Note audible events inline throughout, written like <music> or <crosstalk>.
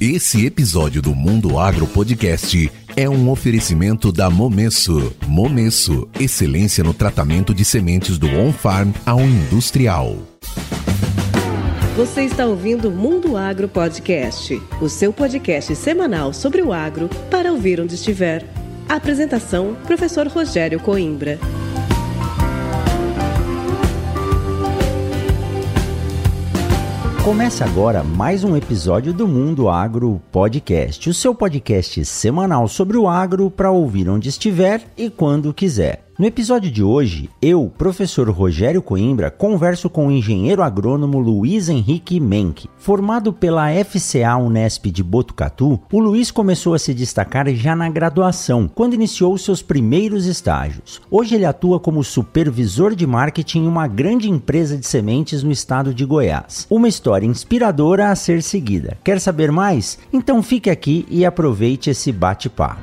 Esse episódio do Mundo Agro Podcast é um oferecimento da Momesso. Momesso, excelência no tratamento de sementes do on-farm ao industrial. Você está ouvindo Mundo Agro Podcast, o seu podcast semanal sobre o agro para ouvir onde estiver. Apresentação: Professor Rogério Coimbra. Começa agora mais um episódio do Mundo Agro Podcast, o seu podcast semanal sobre o agro para ouvir onde estiver e quando quiser. No episódio de hoje, eu, professor Rogério Coimbra, converso com o engenheiro agrônomo Luiz Henrique Menck. Formado pela FCA Unesp de Botucatu, o Luiz começou a se destacar já na graduação, quando iniciou seus primeiros estágios. Hoje ele atua como supervisor de marketing em uma grande empresa de sementes no estado de Goiás. Uma história inspiradora a ser seguida. Quer saber mais? Então fique aqui e aproveite esse bate-papo.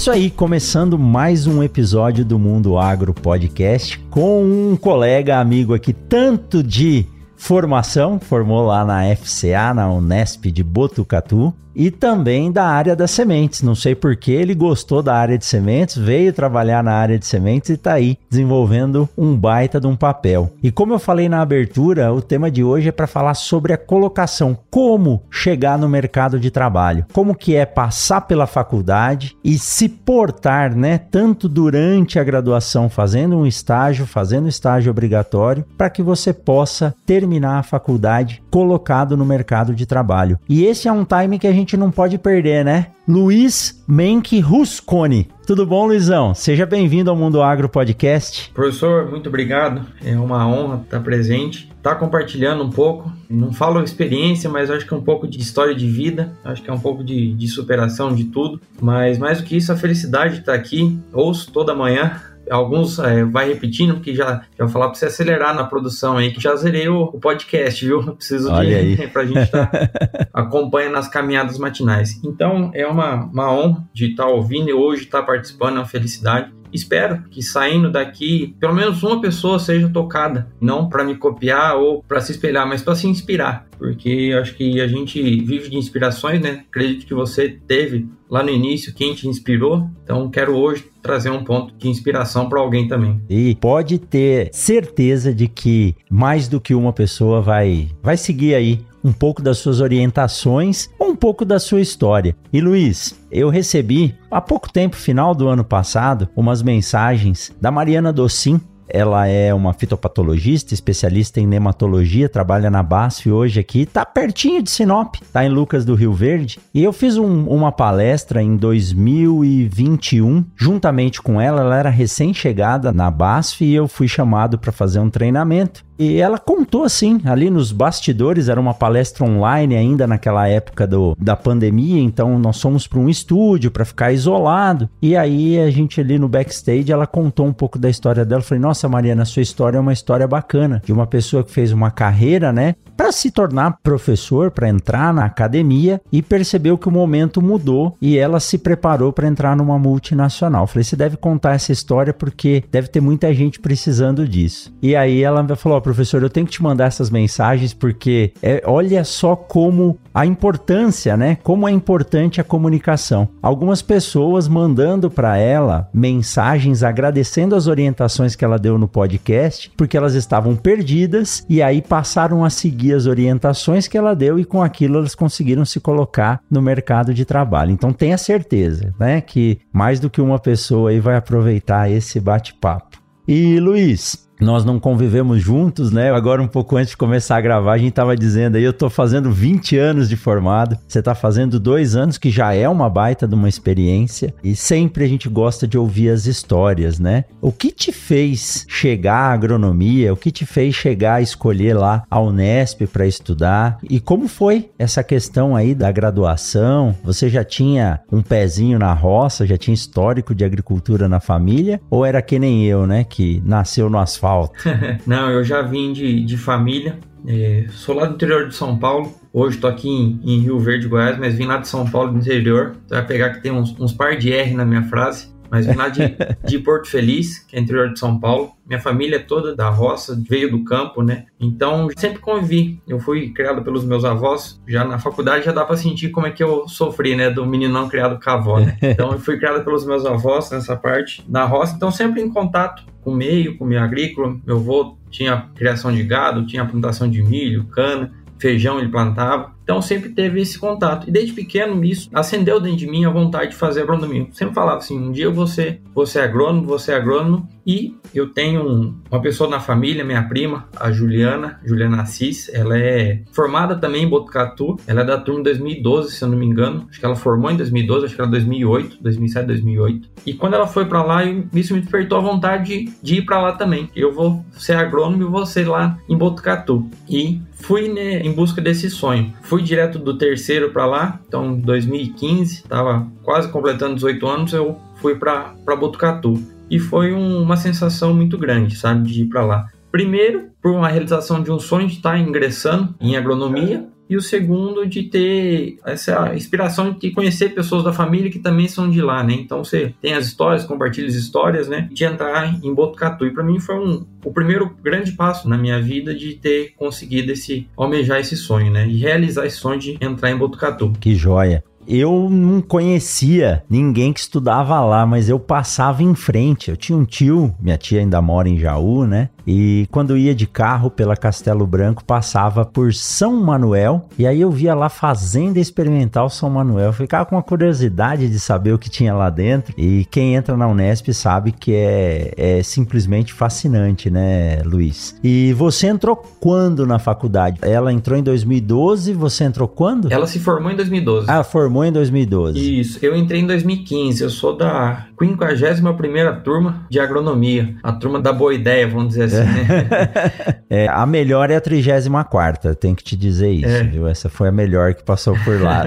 Isso aí, começando mais um episódio do Mundo Agro Podcast com um colega amigo aqui, tanto de formação, formou lá na FCA, na Unesp de Botucatu, e também da área das sementes. Não sei por que ele gostou da área de sementes, veio trabalhar na área de sementes e está aí desenvolvendo um baita de um papel. E como eu falei na abertura, o tema de hoje é para falar sobre a colocação, como chegar no mercado de trabalho, como que é passar pela faculdade e se portar, né, tanto durante a graduação fazendo um estágio, fazendo estágio obrigatório, para que você possa terminar a faculdade colocado no mercado de trabalho. E esse é um time que a gente não pode perder, né? Luiz Menck Rusconi. Tudo bom, Luizão? Seja bem-vindo ao Mundo Agro Podcast. Professor, muito obrigado. É uma honra estar presente, estar compartilhando um pouco. Não falo experiência, mas acho que é um pouco de história de vida, acho que é um pouco de, de superação de tudo. Mas mais do que isso, a felicidade de estar aqui. Ouço toda manhã alguns é, vai repetindo, porque já, já vou falar para você acelerar na produção aí, que já zerei o, o podcast, viu? <laughs> Preciso Olha de para a gente estar tá, <laughs> acompanhando as caminhadas matinais. Então é uma, uma honra de estar tá ouvindo e hoje estar tá participando, é uma felicidade. Espero que saindo daqui, pelo menos uma pessoa seja tocada, não para me copiar ou para se espelhar, mas para se inspirar, porque acho que a gente vive de inspirações, né? Acredito que você teve lá no início quem te inspirou, então quero hoje trazer um ponto de inspiração para alguém também. E pode ter certeza de que mais do que uma pessoa vai vai seguir aí um pouco das suas orientações ou um pouco da sua história. E Luiz, eu recebi há pouco tempo, final do ano passado, umas mensagens da Mariana Docin, ela é uma fitopatologista, especialista em nematologia, trabalha na BASF hoje aqui, tá pertinho de Sinop, tá em Lucas do Rio Verde. E eu fiz um, uma palestra em 2021, juntamente com ela, ela era recém-chegada na BASF e eu fui chamado para fazer um treinamento. E ela contou assim, ali nos bastidores, era uma palestra online ainda naquela época do, da pandemia, então nós fomos para um estúdio para ficar isolado. E aí a gente ali no backstage, ela contou um pouco da história dela. Eu falei: "Nossa, Mariana, sua história é uma história bacana de uma pessoa que fez uma carreira, né, para se tornar professor, para entrar na academia e percebeu que o momento mudou e ela se preparou para entrar numa multinacional. Falei: "Você deve contar essa história porque deve ter muita gente precisando disso". E aí ela falou: professor, eu tenho que te mandar essas mensagens porque é, olha só como a importância, né? Como é importante a comunicação. Algumas pessoas mandando para ela mensagens agradecendo as orientações que ela deu no podcast, porque elas estavam perdidas e aí passaram a seguir as orientações que ela deu e com aquilo elas conseguiram se colocar no mercado de trabalho. Então tenha certeza, né, que mais do que uma pessoa aí vai aproveitar esse bate-papo. E Luiz, nós não convivemos juntos, né? Agora, um pouco antes de começar a gravar, a gente tava dizendo aí, eu tô fazendo 20 anos de formado, você tá fazendo dois anos, que já é uma baita de uma experiência, e sempre a gente gosta de ouvir as histórias, né? O que te fez chegar à agronomia? O que te fez chegar a escolher lá a Unesp para estudar? E como foi essa questão aí da graduação? Você já tinha um pezinho na roça, já tinha histórico de agricultura na família? Ou era que nem eu, né? Que nasceu no asfalto? <laughs> Não, eu já vim de, de família. É, sou lá do interior de São Paulo. Hoje estou aqui em, em, Rio Verde, Goiás, mas vim lá de São Paulo, do interior. Você vai pegar que tem uns, uns par de R na minha frase mas vim lá de, de Porto Feliz, que é interior de São Paulo. Minha família é toda da roça, veio do campo, né? Então, sempre convivi. Eu fui criado pelos meus avós. Já na faculdade já dá para sentir como é que eu sofri, né? Do meninão criado com a avó, né? <laughs> Então, eu fui criado pelos meus avós nessa parte da roça. Então, sempre em contato com o meio, com o meio agrícola. Meu avô tinha criação de gado, tinha plantação de milho, cana feijão ele plantava. Então sempre teve esse contato. E desde pequeno isso acendeu dentro de mim a vontade de fazer agronomia. Sempre falava assim: um dia você, você é agrônomo, você é agrônomo. E eu tenho um, uma pessoa na família, minha prima, a Juliana, Juliana Assis. Ela é formada também em Botucatu. Ela é da turma 2012, se eu não me engano. Acho que ela formou em 2012, acho que era 2008, 2007, 2008. E quando ela foi para lá, isso me despertou a vontade de, de ir para lá também. Eu vou ser agrônomo e vou ser lá em Botucatu. E fui né, em busca desse sonho. Fui direto do terceiro para lá, então 2015, estava quase completando 18 anos, eu fui para Botucatu. E foi um, uma sensação muito grande, sabe, de ir para lá. Primeiro, por uma realização de um sonho de estar ingressando em agronomia, e o segundo de ter essa inspiração de conhecer pessoas da família que também são de lá, né? Então você tem as histórias, compartilha as histórias, né? De entrar em Botucatu. E para mim foi um, o primeiro grande passo na minha vida de ter conseguido esse almejar esse sonho, né? E realizar esse sonho de entrar em Botucatu. Que joia eu não conhecia ninguém que estudava lá, mas eu passava em frente. Eu tinha um tio, minha tia ainda mora em Jaú, né? E quando ia de carro pela Castelo Branco, passava por São Manuel. E aí eu via lá Fazenda Experimental São Manuel. ficava com uma curiosidade de saber o que tinha lá dentro. E quem entra na Unesp sabe que é, é simplesmente fascinante, né, Luiz? E você entrou quando na faculdade? Ela entrou em 2012, você entrou quando? Ela se formou em 2012. Ah, formou em 2012. Isso, eu entrei em 2015. Eu sou da 51 turma de agronomia. A turma da boa ideia, vamos dizer assim, né? <laughs> é, a melhor é a 34, tem que te dizer isso, é. viu? Essa foi a melhor que passou por lá.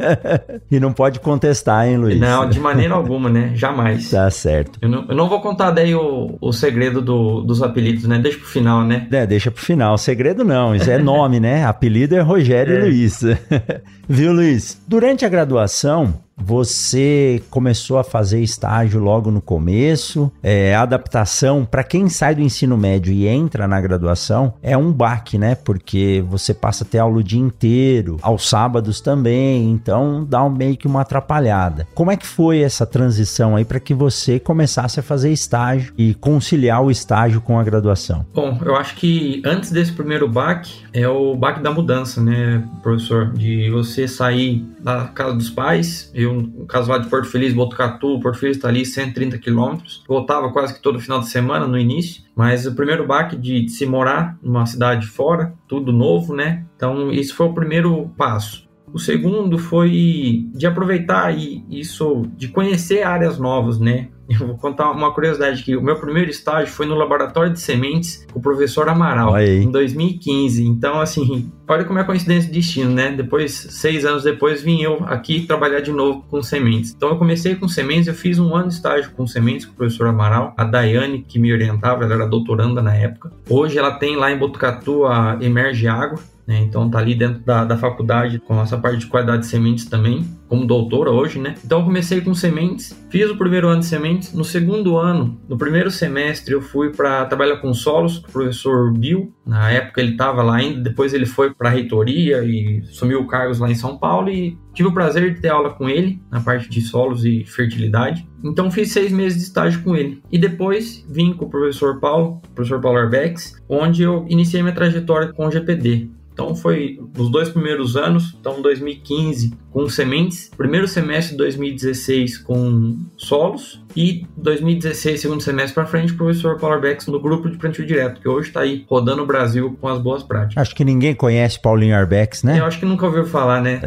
<laughs> e não pode contestar, hein, Luiz? Não, de maneira alguma, né? Jamais. Tá certo. Eu não, eu não vou contar daí o, o segredo do, dos apelidos, né? Deixa pro final, né? É, deixa pro final. Segredo não, isso é nome, né? Apelido é Rogério é. Luiz. <laughs> Viu, Luiz? Durante a graduação, você começou a fazer estágio logo no começo. É, adaptação, para quem sai do ensino médio e entra na graduação, é um baque, né? Porque você passa a ter aula o dia inteiro, aos sábados também, então dá um, meio que uma atrapalhada. Como é que foi essa transição aí para que você começasse a fazer estágio e conciliar o estágio com a graduação? Bom, eu acho que antes desse primeiro baque é o baque da mudança, né, professor? De você sair da casa dos pais eu, no caso lá de Porto Feliz, Botucatu, Porto Feliz está ali 130 quilômetros. Voltava quase que todo final de semana no início, mas o primeiro baque de, de se morar numa cidade fora, tudo novo, né? Então, isso foi o primeiro passo. O segundo foi de aproveitar isso, de conhecer áreas novas, né? Eu <laughs> vou contar uma curiosidade que o meu primeiro estágio foi no laboratório de sementes com o professor Amaral em 2015. Então, assim, olha como é coincidência de destino, né? Depois, seis anos depois, vim eu aqui trabalhar de novo com sementes. Então, eu comecei com sementes, eu fiz um ano de estágio com sementes com o professor Amaral, a Daiane que me orientava, ela era doutoranda na época. Hoje ela tem lá em Botucatu a Emerge Água, né? Então tá ali dentro da, da faculdade com essa parte de qualidade de sementes também, como doutora hoje, né? Então eu comecei com sementes, fiz o primeiro ano de sementes, no segundo ano, no primeiro semestre eu fui para trabalhar com solos com o professor Bill, na época ele estava lá ainda, depois ele foi para a reitoria e sumiu cargos lá em São Paulo e tive o prazer de ter aula com ele na parte de solos e fertilidade. Então fiz seis meses de estágio com ele. E depois vim com o professor Paulo, professor Paulo Arbex, onde eu iniciei minha trajetória com o GPD. Então foi nos dois primeiros anos, então 2015 com sementes, primeiro semestre de 2016 com solos e 2016, segundo semestre para frente, o professor Paulo Arbex no grupo de plantio direto, que hoje está aí rodando o Brasil com as boas práticas. Acho que ninguém conhece Paulinho Arbex, né? Eu acho que nunca ouviu falar, né?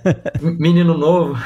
<laughs> Menino novo.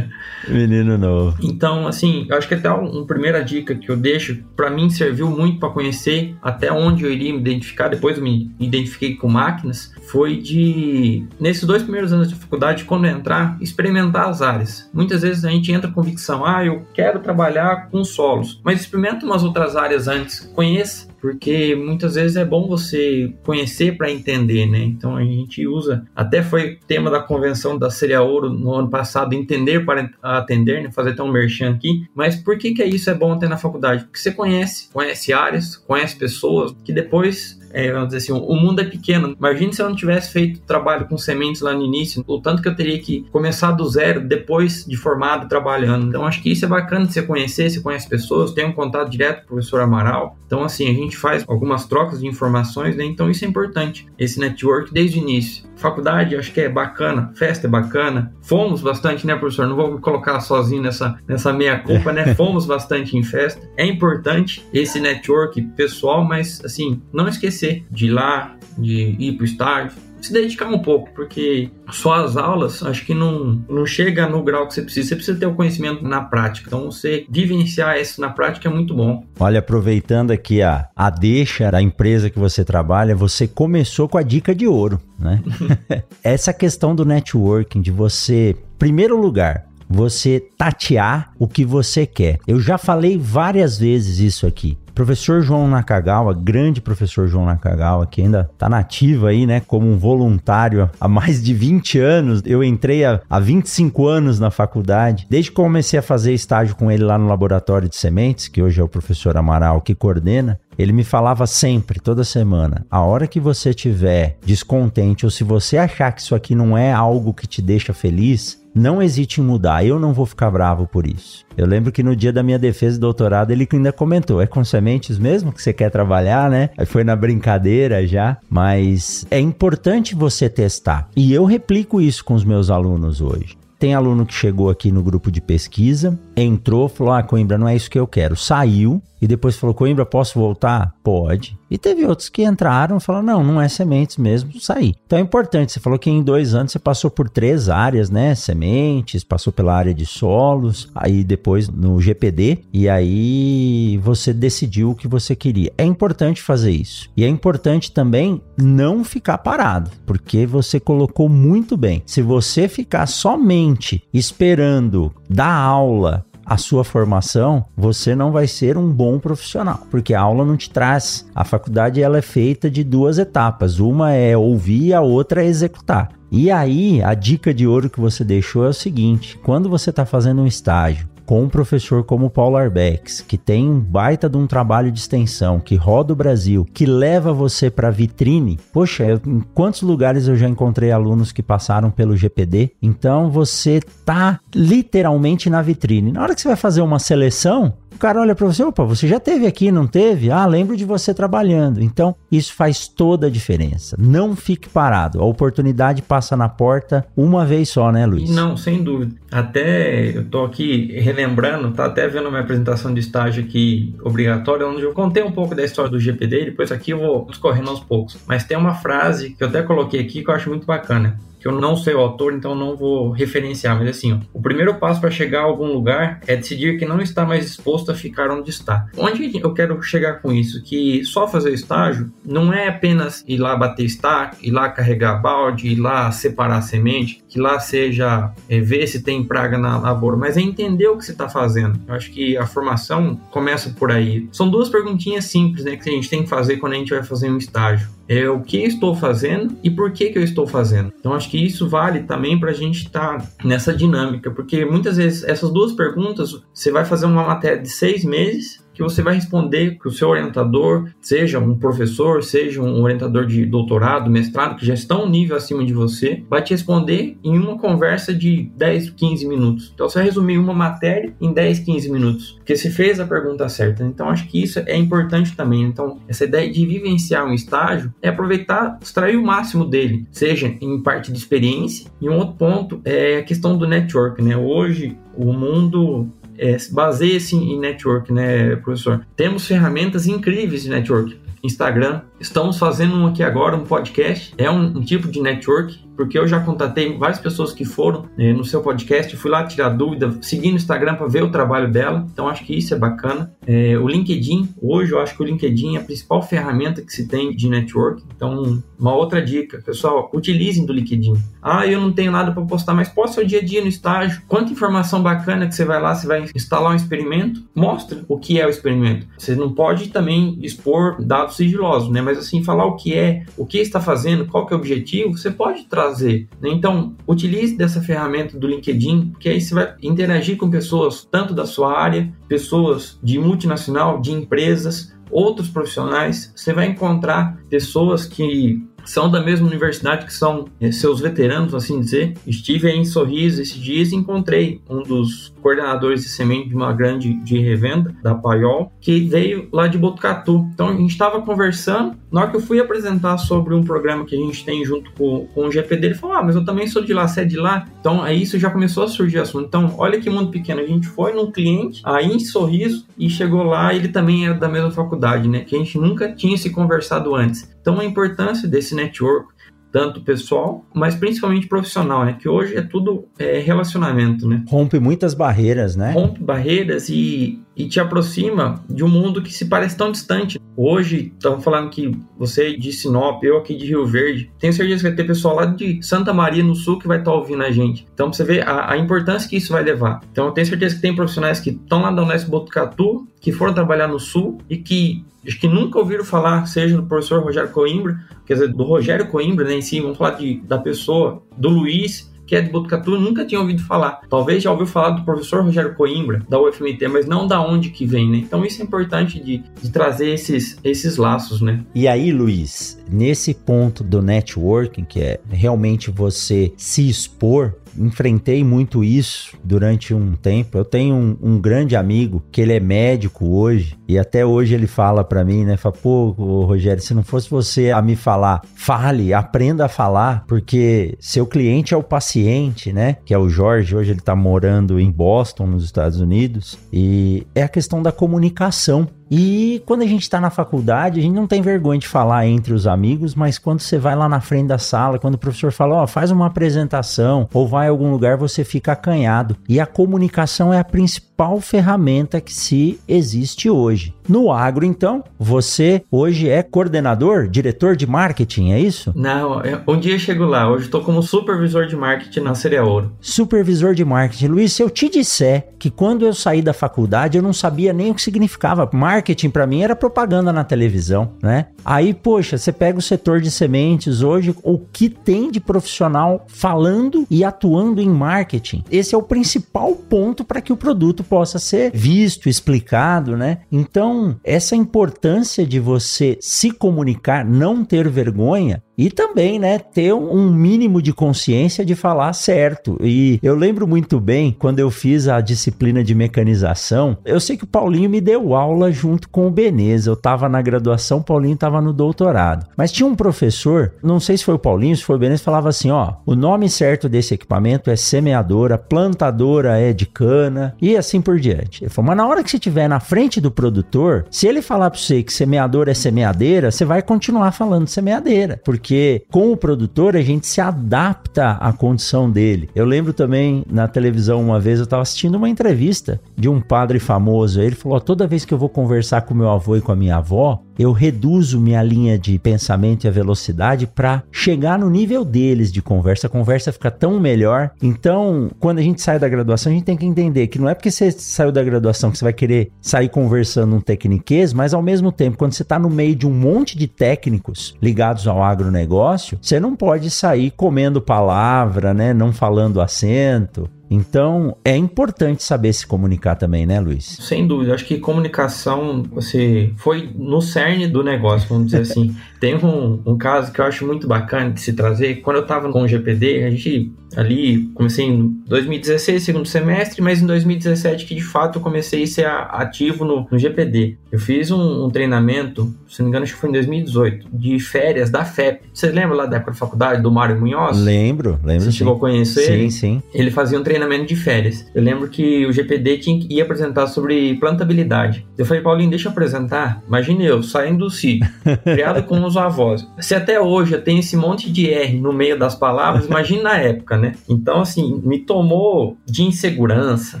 Menino novo. Então, assim, eu acho que até uma primeira dica que eu deixo, para mim serviu muito para conhecer até onde eu iria me identificar, depois eu me identifiquei com máquinas, foi de, nesses dois primeiros anos de faculdade, quando entrar, experimentar as áreas. Muitas vezes a gente entra com convicção, ah, eu quero trabalhar com solos, mas experimenta umas outras áreas antes, conheça, porque muitas vezes é bom você conhecer para entender, né? Então a gente usa, até foi tema da convenção da Seria Ouro no ano passado, entender para atender, né? Fazer até um merchan aqui. Mas por que que isso é bom ter na faculdade? Porque você conhece, conhece áreas, conhece pessoas que depois é, vamos dizer assim, o mundo é pequeno. Imagine se eu não tivesse feito trabalho com sementes lá no início, o tanto que eu teria que começar do zero depois de formado trabalhando. Então acho que isso é bacana de você conhecer, você conhece pessoas, tem um contato direto com o professor Amaral. Então assim, a gente faz algumas trocas de informações, né? Então isso é importante, esse network desde o início. Faculdade, acho que é bacana, festa é bacana. Fomos bastante, né, professor? Não vou me colocar sozinho nessa, nessa meia culpa, né? <laughs> Fomos bastante em festa. É importante esse network pessoal, mas assim, não esquecer de ir lá, de ir para o estádio, se dedicar um pouco, porque só as aulas acho que não, não chega no grau que você precisa. Você precisa ter o conhecimento na prática. Então, você vivenciar isso na prática é muito bom. Olha, aproveitando aqui a, a deixa da empresa que você trabalha, você começou com a dica de ouro, né? <laughs> Essa questão do networking, de você, primeiro lugar, você tatear o que você quer. Eu já falei várias vezes isso aqui. Professor João Nakagawa, grande professor João Nakagawa, que ainda está nativo aí, né, como um voluntário há mais de 20 anos. Eu entrei há, há 25 anos na faculdade, desde que comecei a fazer estágio com ele lá no laboratório de sementes, que hoje é o professor Amaral que coordena. Ele me falava sempre, toda semana, a hora que você estiver descontente ou se você achar que isso aqui não é algo que te deixa feliz, não hesite em mudar, eu não vou ficar bravo por isso. Eu lembro que no dia da minha defesa de doutorado ele ainda comentou: é com sementes mesmo que você quer trabalhar, né? Foi na brincadeira já, mas é importante você testar. E eu replico isso com os meus alunos hoje. Tem aluno que chegou aqui no grupo de pesquisa, entrou, falou: Ah, Coimbra, não é isso que eu quero. Saiu e depois falou: Coimbra, posso voltar? Pode. E teve outros que entraram e falaram: Não, não é sementes mesmo, sair. Então é importante. Você falou que em dois anos você passou por três áreas, né? Sementes, passou pela área de solos, aí depois no GPD, e aí você decidiu o que você queria. É importante fazer isso. E é importante também não ficar parado, porque você colocou muito bem. Se você ficar somente esperando dar aula a sua formação, você não vai ser um bom profissional, porque a aula não te traz. A faculdade ela é feita de duas etapas, uma é ouvir a outra é executar. E aí, a dica de ouro que você deixou é o seguinte: quando você está fazendo um estágio, com um professor como Paulo Arbex, que tem um baita de um trabalho de extensão, que roda o Brasil, que leva você para vitrine. Poxa, eu, em quantos lugares eu já encontrei alunos que passaram pelo GPD? Então você tá literalmente na vitrine. Na hora que você vai fazer uma seleção, o cara olha para você, opa, você já teve aqui, não teve? Ah, lembro de você trabalhando. Então, isso faz toda a diferença. Não fique parado. A oportunidade passa na porta uma vez só, né, Luiz? Não, sem dúvida. Até eu tô aqui relembrando, tá até vendo minha apresentação de estágio aqui obrigatória, onde eu contei um pouco da história do GPD, depois aqui eu vou discorrendo aos poucos. Mas tem uma frase que eu até coloquei aqui que eu acho muito bacana que eu não sei o autor, então não vou referenciar, mas assim, ó, o primeiro passo para chegar a algum lugar é decidir que não está mais disposto a ficar onde está. Onde eu quero chegar com isso? Que só fazer estágio não é apenas ir lá bater estaca, ir lá carregar balde, ir lá separar semente, que lá seja é, ver se tem praga na lavoura, mas é entender o que você está fazendo. Eu acho que a formação começa por aí. São duas perguntinhas simples, né, que a gente tem que fazer quando a gente vai fazer um estágio é o que estou fazendo e por que, que eu estou fazendo. Então, acho que isso vale também para a gente estar tá nessa dinâmica, porque muitas vezes essas duas perguntas você vai fazer uma matéria de seis meses que você vai responder que o seu orientador, seja um professor, seja um orientador de doutorado, mestrado, que já estão um nível acima de você, vai te responder em uma conversa de 10, 15 minutos. Então você vai resumir uma matéria em 10, 15 minutos, porque você fez a pergunta certa. Então acho que isso é importante também. Então essa ideia de vivenciar um estágio é aproveitar, extrair o máximo dele, seja em parte de experiência. E um outro ponto é a questão do network, né? Hoje o mundo é, baseia-se em network, né, professor? Temos ferramentas incríveis de network. Instagram. Estamos fazendo um aqui agora, um podcast. É um, um tipo de network porque eu já contatei várias pessoas que foram né, no seu podcast, fui lá tirar dúvida, seguindo no Instagram para ver o trabalho dela, então acho que isso é bacana. É, o LinkedIn, hoje eu acho que o LinkedIn é a principal ferramenta que se tem de network, então uma outra dica, pessoal, utilizem do LinkedIn. Ah, eu não tenho nada para postar, mas posta o dia a dia no estágio. Quanta informação bacana que você vai lá, você vai instalar um experimento, mostra o que é o experimento. Você não pode também expor dados sigilosos, né? Mas assim, falar o que é, o que está fazendo, qual que é o objetivo, você pode trazer. Né? Então, utilize dessa ferramenta do LinkedIn, que aí você vai interagir com pessoas tanto da sua área, pessoas de multinacional, de empresas, outros profissionais. Você vai encontrar pessoas que são da mesma universidade, que são é, seus veteranos, assim dizer. Estive em Sorriso esses dias e encontrei um dos coordenadores de semente de uma grande de revenda, da Paiol, que veio lá de Botucatu. Então a gente estava conversando, na hora que eu fui apresentar sobre um programa que a gente tem junto com, com o GPD, ele falou: Ah, mas eu também sou de lá, você é de lá. Então aí isso já começou a surgir assunto. Então, olha que mundo pequeno. A gente foi num cliente aí em Sorriso e chegou lá, ele também era da mesma faculdade, né? Que a gente nunca tinha se conversado antes. Então a importância desse network, tanto pessoal, mas principalmente profissional, né? Que hoje é tudo é, relacionamento, né? Rompe muitas barreiras, né? Rompe barreiras e, e te aproxima de um mundo que se parece tão distante. Hoje, estamos falando que você de Sinop, eu aqui de Rio Verde, tenho certeza que vai ter pessoal lá de Santa Maria no Sul que vai estar tá ouvindo a gente. Então, você vê a, a, importância que isso vai levar. Então, eu tenho certeza que tem profissionais que estão lá da Unesco Botucatu, que foram trabalhar no Sul e que acho que nunca ouviram falar, seja do professor Rogério Coimbra, quer dizer, do Rogério Coimbra, né, em si, vamos falar de, da pessoa, do Luiz, que é de Botucatu, nunca tinha ouvido falar. Talvez já ouviu falar do professor Rogério Coimbra, da UFMT, mas não da onde que vem, né? Então isso é importante de, de trazer esses, esses laços, né? E aí, Luiz, nesse ponto do networking, que é realmente você se expor, enfrentei muito isso durante um tempo. Eu tenho um, um, grande amigo que ele é médico hoje e até hoje ele fala para mim, né? Fala, pô, Rogério, se não fosse você a me falar, fale, aprenda a falar, porque seu cliente é o paciente, né? Que é o Jorge. Hoje ele tá morando em Boston, nos Estados Unidos, e é a questão da comunicação. E quando a gente está na faculdade, a gente não tem vergonha de falar entre os amigos, mas quando você vai lá na frente da sala, quando o professor fala, ó, oh, faz uma apresentação ou vai a algum lugar, você fica acanhado. E a comunicação é a principal ferramenta que se existe hoje. No agro, então, você hoje é coordenador, diretor de marketing, é isso? Não, é, um dia eu chego lá. Hoje estou como supervisor de marketing na Cereouro. Supervisor de marketing. Luiz, se eu te disser que quando eu saí da faculdade eu não sabia nem o que significava. Marketing para mim era propaganda na televisão, né? Aí, poxa, você pega o setor de sementes hoje, o que tem de profissional falando e atuando em marketing. Esse é o principal ponto para que o produto possa ser visto, explicado, né? Então, essa importância de você se comunicar, não ter vergonha, e também, né, ter um mínimo de consciência de falar certo. E eu lembro muito bem quando eu fiz a disciplina de mecanização, eu sei que o Paulinho me deu aula junto com o Beneza. Eu estava na graduação, o Paulinho estava no doutorado. Mas tinha um professor, não sei se foi o Paulinho, se foi o Beneza, falava assim, ó, o nome certo desse equipamento é semeadora, plantadora é de cana e assim por diante. Ele falou, mas na hora que você estiver na frente do produtor, se ele falar para você que semeadora é semeadeira, você vai continuar falando semeadeira, porque porque com o produtor a gente se adapta à condição dele. Eu lembro também na televisão uma vez eu estava assistindo uma entrevista de um padre famoso. Ele falou: toda vez que eu vou conversar com meu avô e com a minha avó, eu reduzo minha linha de pensamento e a velocidade para chegar no nível deles de conversa. A conversa fica tão melhor. Então, quando a gente sai da graduação, a gente tem que entender que não é porque você saiu da graduação que você vai querer sair conversando um tecniquez, mas ao mesmo tempo, quando você está no meio de um monte de técnicos ligados ao agronegócio, você não pode sair comendo palavra, né? Não falando acento, Então, é importante saber se comunicar também, né, Luiz? Sem dúvida. Acho que comunicação, você foi no cerne do negócio, vamos dizer assim. <laughs> Tem um, um caso que eu acho muito bacana de se trazer. Quando eu estava com o GPD, a gente ali comecei em 2016, segundo semestre, mas em 2017 que de fato eu comecei a ser ativo no, no GPD. Eu fiz um, um, treinamento, se não me engano, acho que foi em 2018, de férias da FEP. Você lembra lá da época da faculdade do Mário Munhoz? Lembro, lembro. Você sim. chegou a conhecer sim, ele? Sim, sim. Ele fazia um treinamento de férias. Eu lembro que o GPD tinha, ia apresentar sobre plantabilidade. Eu falei, Paulinho, deixa eu apresentar. Imagine eu saindo do sítio, <laughs> criado com os avós. Se até hoje eu tenho esse monte de R no meio das palavras, imagine na época, né? Então, assim, me tomou de insegurança,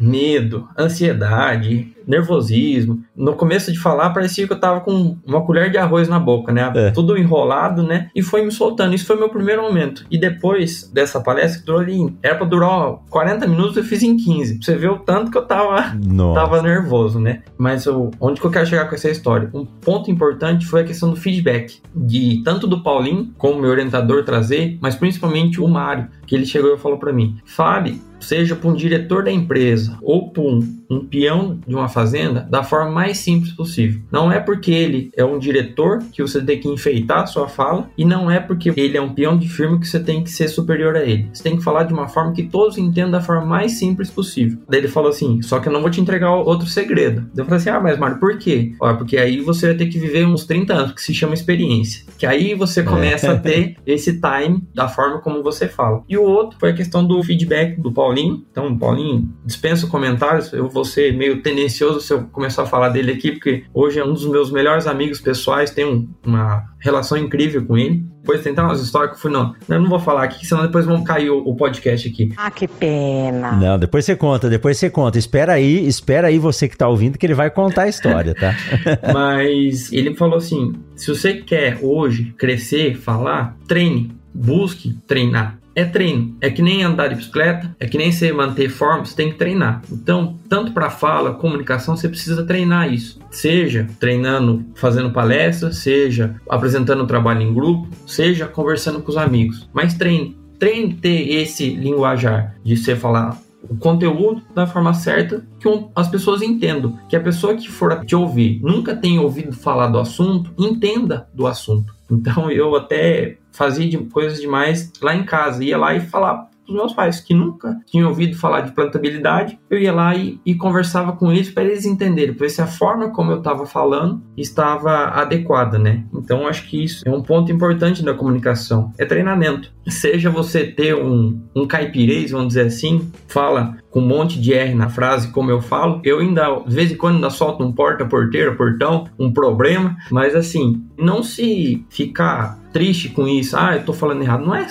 medo, ansiedade, nervosismo. No começo de falar, parecia que eu tava com uma colher de arroz na boca, né? É. Tudo enrolado, né? E foi me soltando. Isso foi meu primeiro momento. E depois dessa palestra, que durou ali, era pra durar 40 minutos, eu fiz em 15. Pra você ver o tanto que eu tava, tava nervoso, né? Mas eu, onde que eu quero chegar com essa história? Um ponto importante foi a questão do feedback. De tanto do Paulinho, como meu orientador trazer, mas principalmente o Mário, que ele chegou e falou para mim: Fábio, seja para um diretor da empresa ou para um, um peão de uma fazenda, da forma mais simples possível. Não é porque ele é um diretor que você tem que enfeitar a sua fala e não é porque ele é um peão de firma que você tem que ser superior a ele. Você tem que falar de uma forma que todos entendam da forma mais simples possível. Daí ele falou assim: só que eu não vou te entregar outro segredo. Eu falei assim: ah, mas Mário, por quê? Olha, porque aí você vai ter que viver uns 30 anos, que se chama experiência. Que aí você é. começa a ter <laughs> esse time da forma como você fala. E o outro foi a questão do feedback do Paulinho. Então, Paulinho, dispensa comentários. Eu vou ser meio tendencioso se eu começar a falar dele aqui, porque hoje é um dos meus melhores amigos pessoais, tenho uma relação incrível com ele. Depois tentar umas histórias que eu fui, não, eu não vou falar aqui, senão depois vão cair o, o, podcast aqui. Ah, que pena. Não, depois você conta, depois você conta. Espera aí, espera aí você que tá ouvindo que ele vai contar a história, tá? <laughs> <laughs> Mas ele falou assim: se você quer hoje crescer, falar, treine, busque treinar é treino. É que nem andar de bicicleta, é que nem você manter forma, você tem que treinar. Então, tanto para fala, comunicação, você precisa treinar isso. Seja treinando, fazendo palestra, seja apresentando trabalho em grupo, seja conversando com os amigos. Mas treine. Treine ter esse linguajar de você falar o conteúdo da forma certa que as pessoas entendam. Que a pessoa que for te ouvir nunca tenha ouvido falar do assunto, entenda do assunto. Então eu até fazia de, coisas demais lá em casa, ia lá e falava os meus pais, que nunca tinham ouvido falar de plantabilidade, eu ia lá e, e conversava com eles para eles entenderem, para ver se a forma como eu estava falando estava adequada, né? Então acho que isso é um ponto importante da comunicação, é treinamento. Seja você ter um, um caipirês, vamos dizer assim, fala com um monte de R na frase, como eu falo, eu ainda, de vez em quando, ainda solto um porta, porteira, portão, um problema, mas assim, não se ficar triste com isso, ah, eu tô falando errado, não é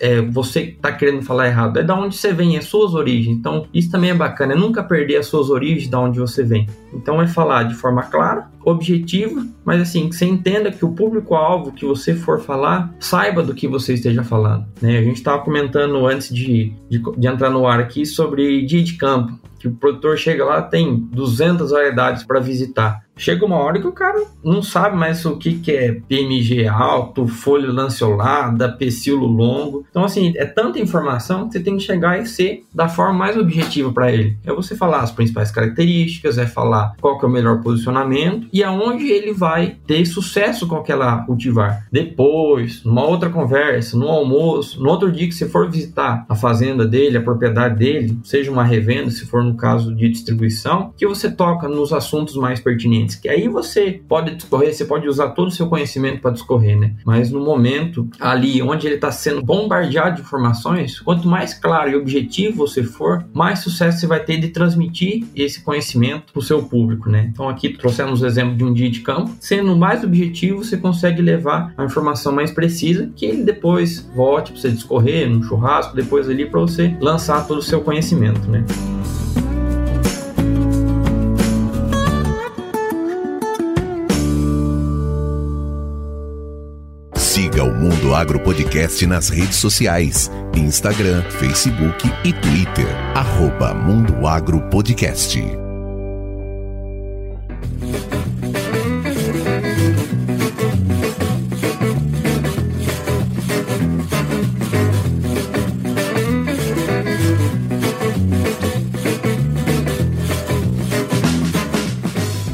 é, você está querendo falar errado, é da onde você vem, é suas origens. Então, isso também é bacana, é nunca perder as suas origens da onde você vem. Então, é falar de forma clara, objetiva, mas assim, que você entenda que o público-alvo que você for falar saiba do que você esteja falando. Né? A gente estava comentando antes de, de, de entrar no ar aqui sobre dia de campo que o produtor chega lá tem 200 variedades para visitar. Chega uma hora que o cara não sabe mais o que, que é PMG alto, folha lanceolada, pecíolo longo. Então, assim, é tanta informação que você tem que chegar e ser da forma mais objetiva para ele. É você falar as principais características, é falar qual que é o melhor posicionamento e aonde ele vai ter sucesso com aquela cultivar. Depois, numa outra conversa, no almoço, no outro dia que você for visitar a fazenda dele, a propriedade dele, seja uma revenda, se for no caso de distribuição, que você toca nos assuntos mais pertinentes que aí você pode discorrer, você pode usar todo o seu conhecimento para discorrer, né? Mas no momento ali onde ele está sendo bombardeado de informações, quanto mais claro e objetivo você for, mais sucesso você vai ter de transmitir esse conhecimento para o seu público, né? Então aqui trouxemos o exemplo de um dia de campo, sendo mais objetivo, você consegue levar a informação mais precisa, que ele depois volte para você discorrer no churrasco, depois ali para você lançar todo o seu conhecimento, né? Siga o Mundo Agro Podcast nas redes sociais: Instagram, Facebook e Twitter. Arroba Mundo Agro Podcast.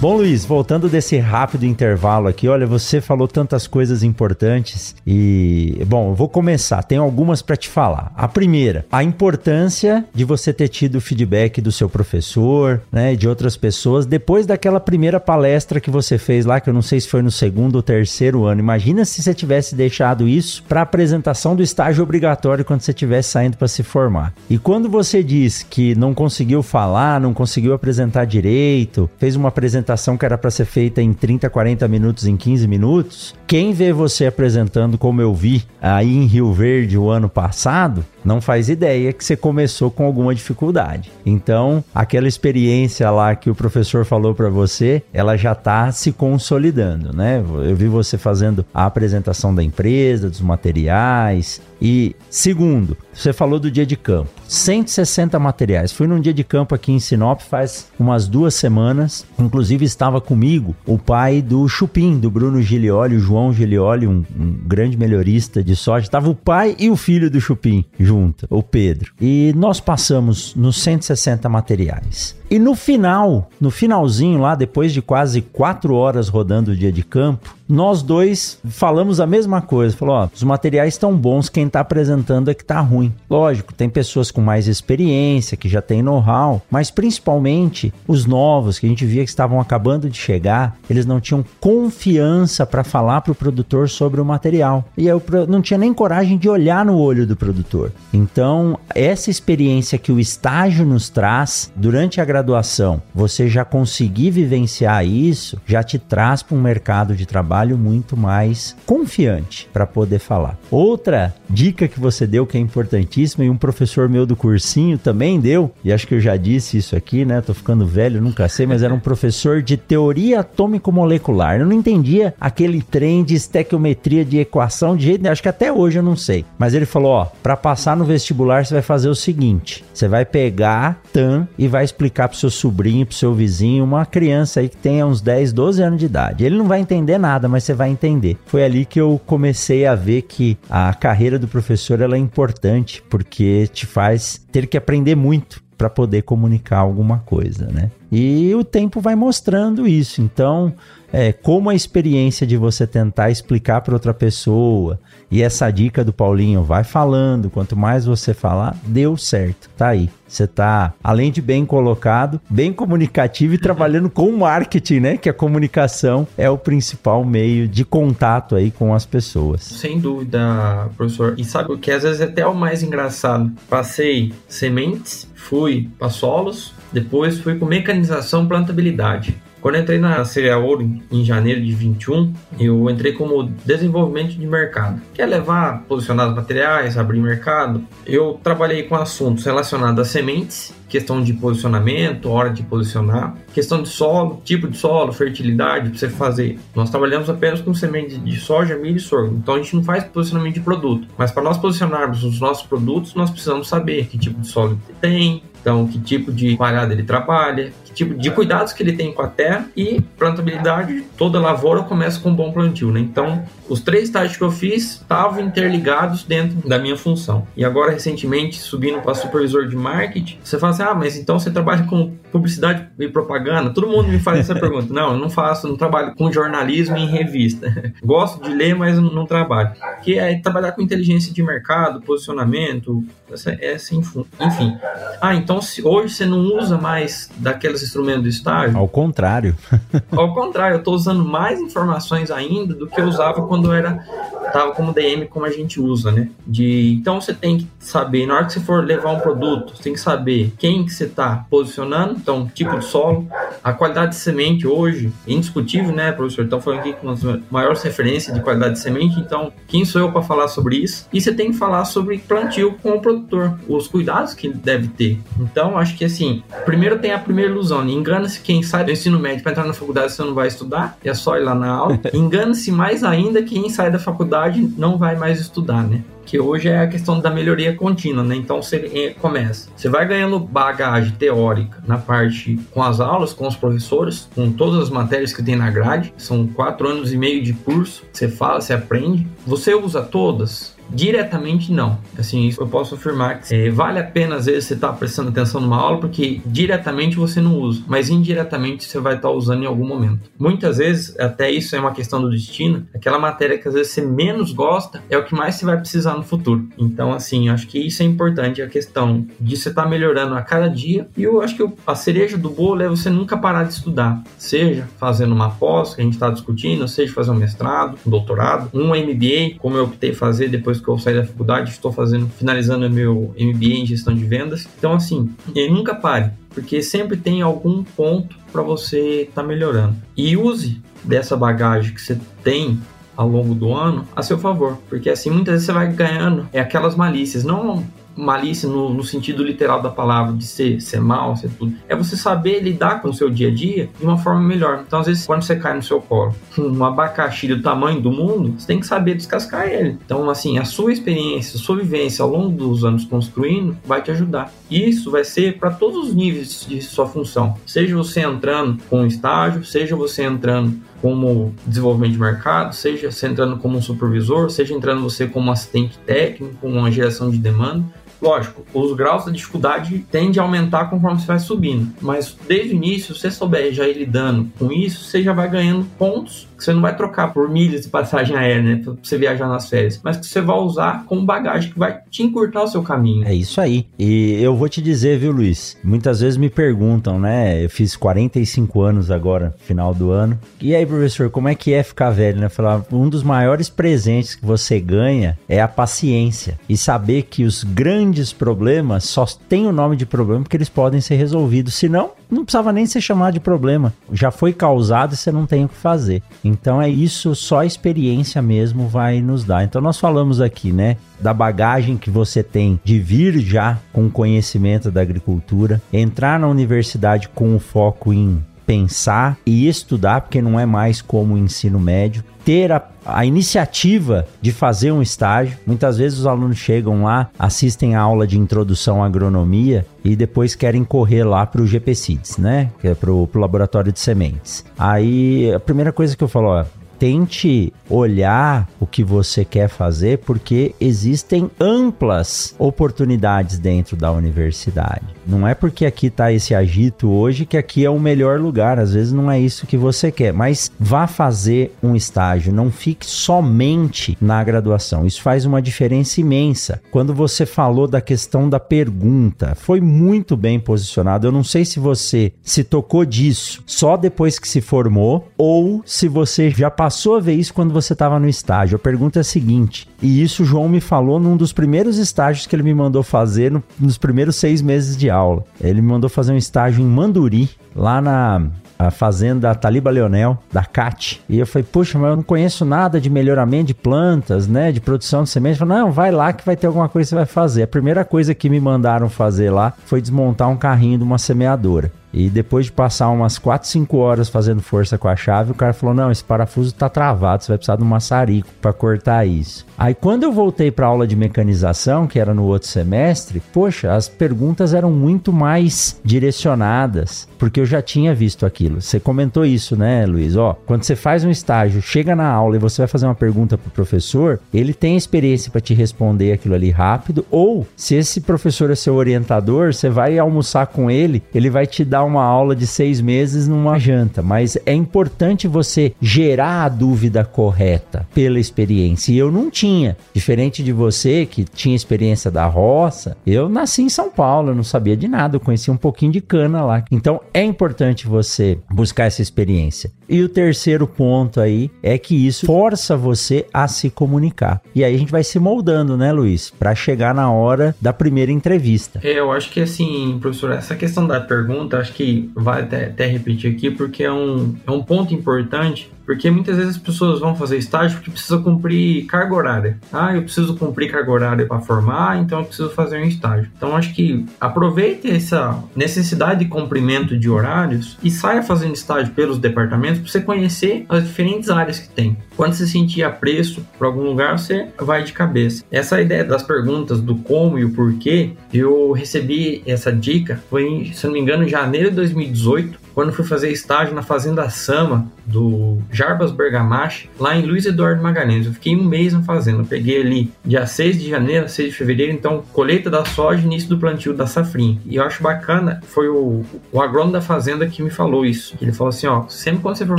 Bom, Luiz, voltando desse rápido intervalo aqui, olha, você falou tantas coisas importantes e, bom, eu vou começar. Tenho algumas para te falar. A primeira, a importância de você ter tido feedback do seu professor, né, de outras pessoas depois daquela primeira palestra que você fez lá, que eu não sei se foi no segundo ou terceiro ano. Imagina se você tivesse deixado isso para apresentação do estágio obrigatório quando você estivesse saindo para se formar. E quando você diz que não conseguiu falar, não conseguiu apresentar direito, fez uma apresentação apresentação que era para ser feita em 30, 40 minutos, em 15 minutos, quem vê você apresentando como eu vi aí em Rio Verde o ano passado, não faz ideia que você começou com alguma dificuldade. Então, aquela experiência lá que o professor falou para você, ela já está se consolidando, né? Eu vi você fazendo a apresentação da empresa, dos materiais. E segundo, você falou do dia de campo. 160 materiais. Fui num dia de campo aqui em Sinop faz umas duas semanas. Inclusive estava comigo o pai do Chupim, do Bruno Gilioli, o João Gilioli, um, um grande melhorista de soja. Estava o pai e o filho do Chupim junto, o Pedro. E nós passamos nos 160 materiais. E no final, no finalzinho lá, depois de quase quatro horas rodando o dia de campo, nós dois falamos a mesma coisa. Falou, ó, os materiais estão bons, quem está apresentando é que tá ruim. Lógico, tem pessoas com mais experiência, que já tem know-how, mas principalmente os novos, que a gente via que estavam acabando de chegar, eles não tinham confiança para falar para o produtor sobre o material. E eu não tinha nem coragem de olhar no olho do produtor. Então, essa experiência que o estágio nos traz durante a graduação, você já conseguir vivenciar isso, já te traz para um mercado de trabalho muito mais confiante para poder falar. Outra dica que você deu que é importantíssima e um professor meu do cursinho também deu, e acho que eu já disse isso aqui, né? Tô ficando velho, nunca sei, mas era um professor de teoria atômico-molecular. Eu não entendia aquele trem de estequiometria de equação de jeito, acho que até hoje eu não sei. Mas ele falou, ó, para passar no vestibular você vai fazer o seguinte, você vai pegar TAM e vai explicar pro seu sobrinho, pro seu vizinho, uma criança aí que tenha uns 10, 12 anos de idade. Ele não vai entender nada, mas você vai entender. Foi ali que eu comecei a ver que a carreira do professor ela é importante, porque te faz ter que aprender muito para poder comunicar alguma coisa, né? E o tempo vai mostrando isso. Então, é, como a experiência de você tentar explicar para outra pessoa e essa dica do Paulinho vai falando, quanto mais você falar, deu certo, tá aí. Você tá, além de bem colocado, bem comunicativo e trabalhando com marketing, né? Que a comunicação é o principal meio de contato aí com as pessoas. Sem dúvida, professor. E sabe o que às vezes é até o mais engraçado? Passei sementes, fui para solos, depois fui com mecanização plantabilidade. Quando eu entrei na Cereal Ouro em janeiro de 21, eu entrei como desenvolvimento de mercado. Quer levar, posicionar os materiais, abrir mercado? Eu trabalhei com assuntos relacionados a sementes, questão de posicionamento, hora de posicionar, questão de solo, tipo de solo, fertilidade para você fazer. Nós trabalhamos apenas com sementes de soja, milho e sorgo, então a gente não faz posicionamento de produto. Mas para nós posicionarmos os nossos produtos, nós precisamos saber que tipo de solo tem, então, que tipo de palhada ele trabalha, que tipo de cuidados que ele tem com a terra e plantabilidade. Toda lavoura começa com um bom plantio, né? Então, os três estágios que eu fiz estavam interligados dentro da minha função. E agora, recentemente, subindo para supervisor de marketing, você fala assim: ah, mas então você trabalha com publicidade e propaganda? Todo mundo me faz essa pergunta. Não, eu não faço, não trabalho com jornalismo em revista. <laughs> Gosto de ler, mas não trabalho. Que é trabalhar com inteligência de mercado, posicionamento, essa, essa enfim. Ah, então se, hoje você não usa mais daqueles instrumentos do estágio? Ao contrário. <laughs> Ao contrário, eu estou usando mais informações ainda do que eu usava quando era tava como DM como a gente usa, né? De então você tem que saber na hora que você for levar um produto, você tem que saber quem que você está posicionando, então tipo de solo, a qualidade de semente hoje indiscutível, né, professor? Então falando aqui com as maiores referências de qualidade de semente, então quem sou eu para falar sobre isso? E você tem que falar sobre plantio com o produtor, os cuidados que ele deve ter. Então acho que assim, primeiro tem a primeira ilusão, né? engana-se quem sai do ensino médio para entrar na faculdade você não vai estudar, é só ir lá na aula. <laughs> Engana-se mais ainda quem sai da faculdade não vai mais estudar, né? Que hoje é a questão da melhoria contínua, né? Então você começa, você vai ganhando bagagem teórica na parte com as aulas, com os professores, com todas as matérias que tem na grade. São quatro anos e meio de curso. Você fala, você aprende. Você usa todas? Diretamente não. Assim, isso eu posso afirmar que é, vale a pena às vezes você estar tá prestando atenção numa aula porque diretamente você não usa, mas indiretamente você vai estar tá usando em algum momento. Muitas vezes, até isso é uma questão do destino, aquela matéria que às vezes você menos gosta é o que mais você vai precisar no futuro. Então, assim, acho que isso é importante, a questão de você estar tá melhorando a cada dia. E eu acho que a cereja do bolo é você nunca parar de estudar, seja fazendo uma pós, que a gente está discutindo, seja fazer um mestrado, um doutorado, um MBA, como eu optei fazer depois que eu saí da faculdade, estou fazendo, finalizando meu MBA em gestão de vendas. Então, assim, nunca pare, porque sempre tem algum ponto para você estar tá melhorando. E use dessa bagagem que você tem ao longo do ano a seu favor, porque assim muitas vezes você vai ganhando é aquelas malícias, não malícia no, no, sentido literal da palavra, de ser, ser mal, ser tudo. É você saber lidar com o seu dia a dia de uma forma melhor. Então, às vezes, quando você cai no seu colo um abacaxi do tamanho do mundo, você tem que saber descascar ele. Então, assim, a sua experiência, a sua vivência ao longo dos anos construindo vai te ajudar. E isso vai ser para todos os níveis de sua função. Seja você entrando com estágio, seja você entrando como desenvolvimento de mercado, seja você entrando como um supervisor, seja entrando você como assistente técnico, uma geração de demanda. Lógico, os graus da dificuldade tendem a aumentar conforme você vai subindo, mas desde o início, se você souber já ir lidando com isso, você já vai ganhando pontos que você não vai trocar por milhas de passagem aérea, né, pra você viajar nas férias, mas que você vai usar como bagagem que vai te encurtar o seu caminho. É isso aí. E eu vou te dizer, viu, Luiz? Muitas vezes me perguntam, né? Eu fiz 45 anos agora, final do ano. E aí, professor, como é que é ficar velho, né? Falar, um dos maiores presentes que você ganha é a paciência e saber que os grandes problemas só têm o nome de problema porque eles podem ser resolvidos. Senão, não precisava nem ser chamado de problema. Já foi causado e você não tem o que fazer. Então é isso, só a experiência mesmo vai nos dar. Então nós falamos aqui, né, da bagagem que você tem de vir já com conhecimento da agricultura, entrar na universidade com o foco em pensar e estudar, porque não é mais como o ensino médio, ter a, a, iniciativa de fazer um estágio. Muitas vezes os alunos chegam lá, assistem a aula de introdução à agronomia e depois querem correr lá para o GPCIDS, né? Que é para o laboratório de sementes. Aí a primeira coisa que eu falo, ó, tente olhar o que você quer fazer, porque existem amplas oportunidades dentro da universidade. Não é porque aqui está esse agito hoje que aqui é o melhor lugar. Às vezes não é isso que você quer, mas vá fazer um estágio. Não fique somente na graduação. Isso faz uma diferença imensa. Quando você falou da questão da pergunta, foi muito bem posicionado. Eu não sei se você se tocou disso só depois que se formou ou se você já passou passou a ver isso quando você estava no estágio. A pergunta é a seguinte, e isso o João me falou num dos primeiros estágios que ele me mandou fazer no, nos primeiros seis meses de aula. Ele me mandou fazer um estágio em Manduri, lá na a fazenda Taliba Leonel, da CAT. E eu falei, puxa, mas eu não conheço nada de melhoramento de plantas, né? De produção de sementes. Falei, não, vai lá que vai ter alguma coisa que você vai fazer. A primeira coisa que me mandaram fazer lá foi desmontar um carrinho de uma semeadora. E depois de passar umas 4, 5 horas fazendo força com a chave, o cara falou: Não, esse parafuso tá travado, você vai precisar de um maçarico para cortar isso. Aí quando eu voltei para aula de mecanização, que era no outro semestre, poxa, as perguntas eram muito mais direcionadas, porque eu já tinha visto aquilo. Você comentou isso, né, Luiz? Ó, quando você faz um estágio, chega na aula e você vai fazer uma pergunta pro professor, ele tem experiência para te responder aquilo ali rápido, ou se esse professor é seu orientador, você vai almoçar com ele, ele vai te dar uma aula de seis meses numa janta, mas é importante você gerar a dúvida correta pela experiência. E eu não tinha, diferente de você que tinha experiência da roça, eu nasci em São Paulo, eu não sabia de nada, eu conhecia um pouquinho de cana lá. Então é importante você buscar essa experiência. E o terceiro ponto aí é que isso força você a se comunicar. E aí a gente vai se moldando, né, Luiz, para chegar na hora da primeira entrevista. É, eu acho que assim, professor, essa questão da pergunta, acho que vale até, até repetir aqui, porque é um, é um ponto importante porque muitas vezes as pessoas vão fazer estágio porque precisa cumprir carga horária. Ah, eu preciso cumprir carga horária para formar, então eu preciso fazer um estágio. Então acho que aproveite essa necessidade de cumprimento de horários e saia fazendo estágio pelos departamentos para você conhecer as diferentes áreas que tem. Quando você sentir apreço por algum lugar, você vai de cabeça. Essa ideia das perguntas do como e o porquê, eu recebi essa dica foi, se não me engano, em janeiro de 2018 quando fui fazer estágio na Fazenda Sama, do Jarbas Bergamache, lá em Luiz Eduardo Magalhães. Eu fiquei um mês na fazenda. Eu peguei ali dia 6 de janeiro, 6 de fevereiro, então colheita da soja, início do plantio da safrinha. E eu acho bacana, foi o, o agrônomo da fazenda que me falou isso. Ele falou assim, ó, sempre quando você for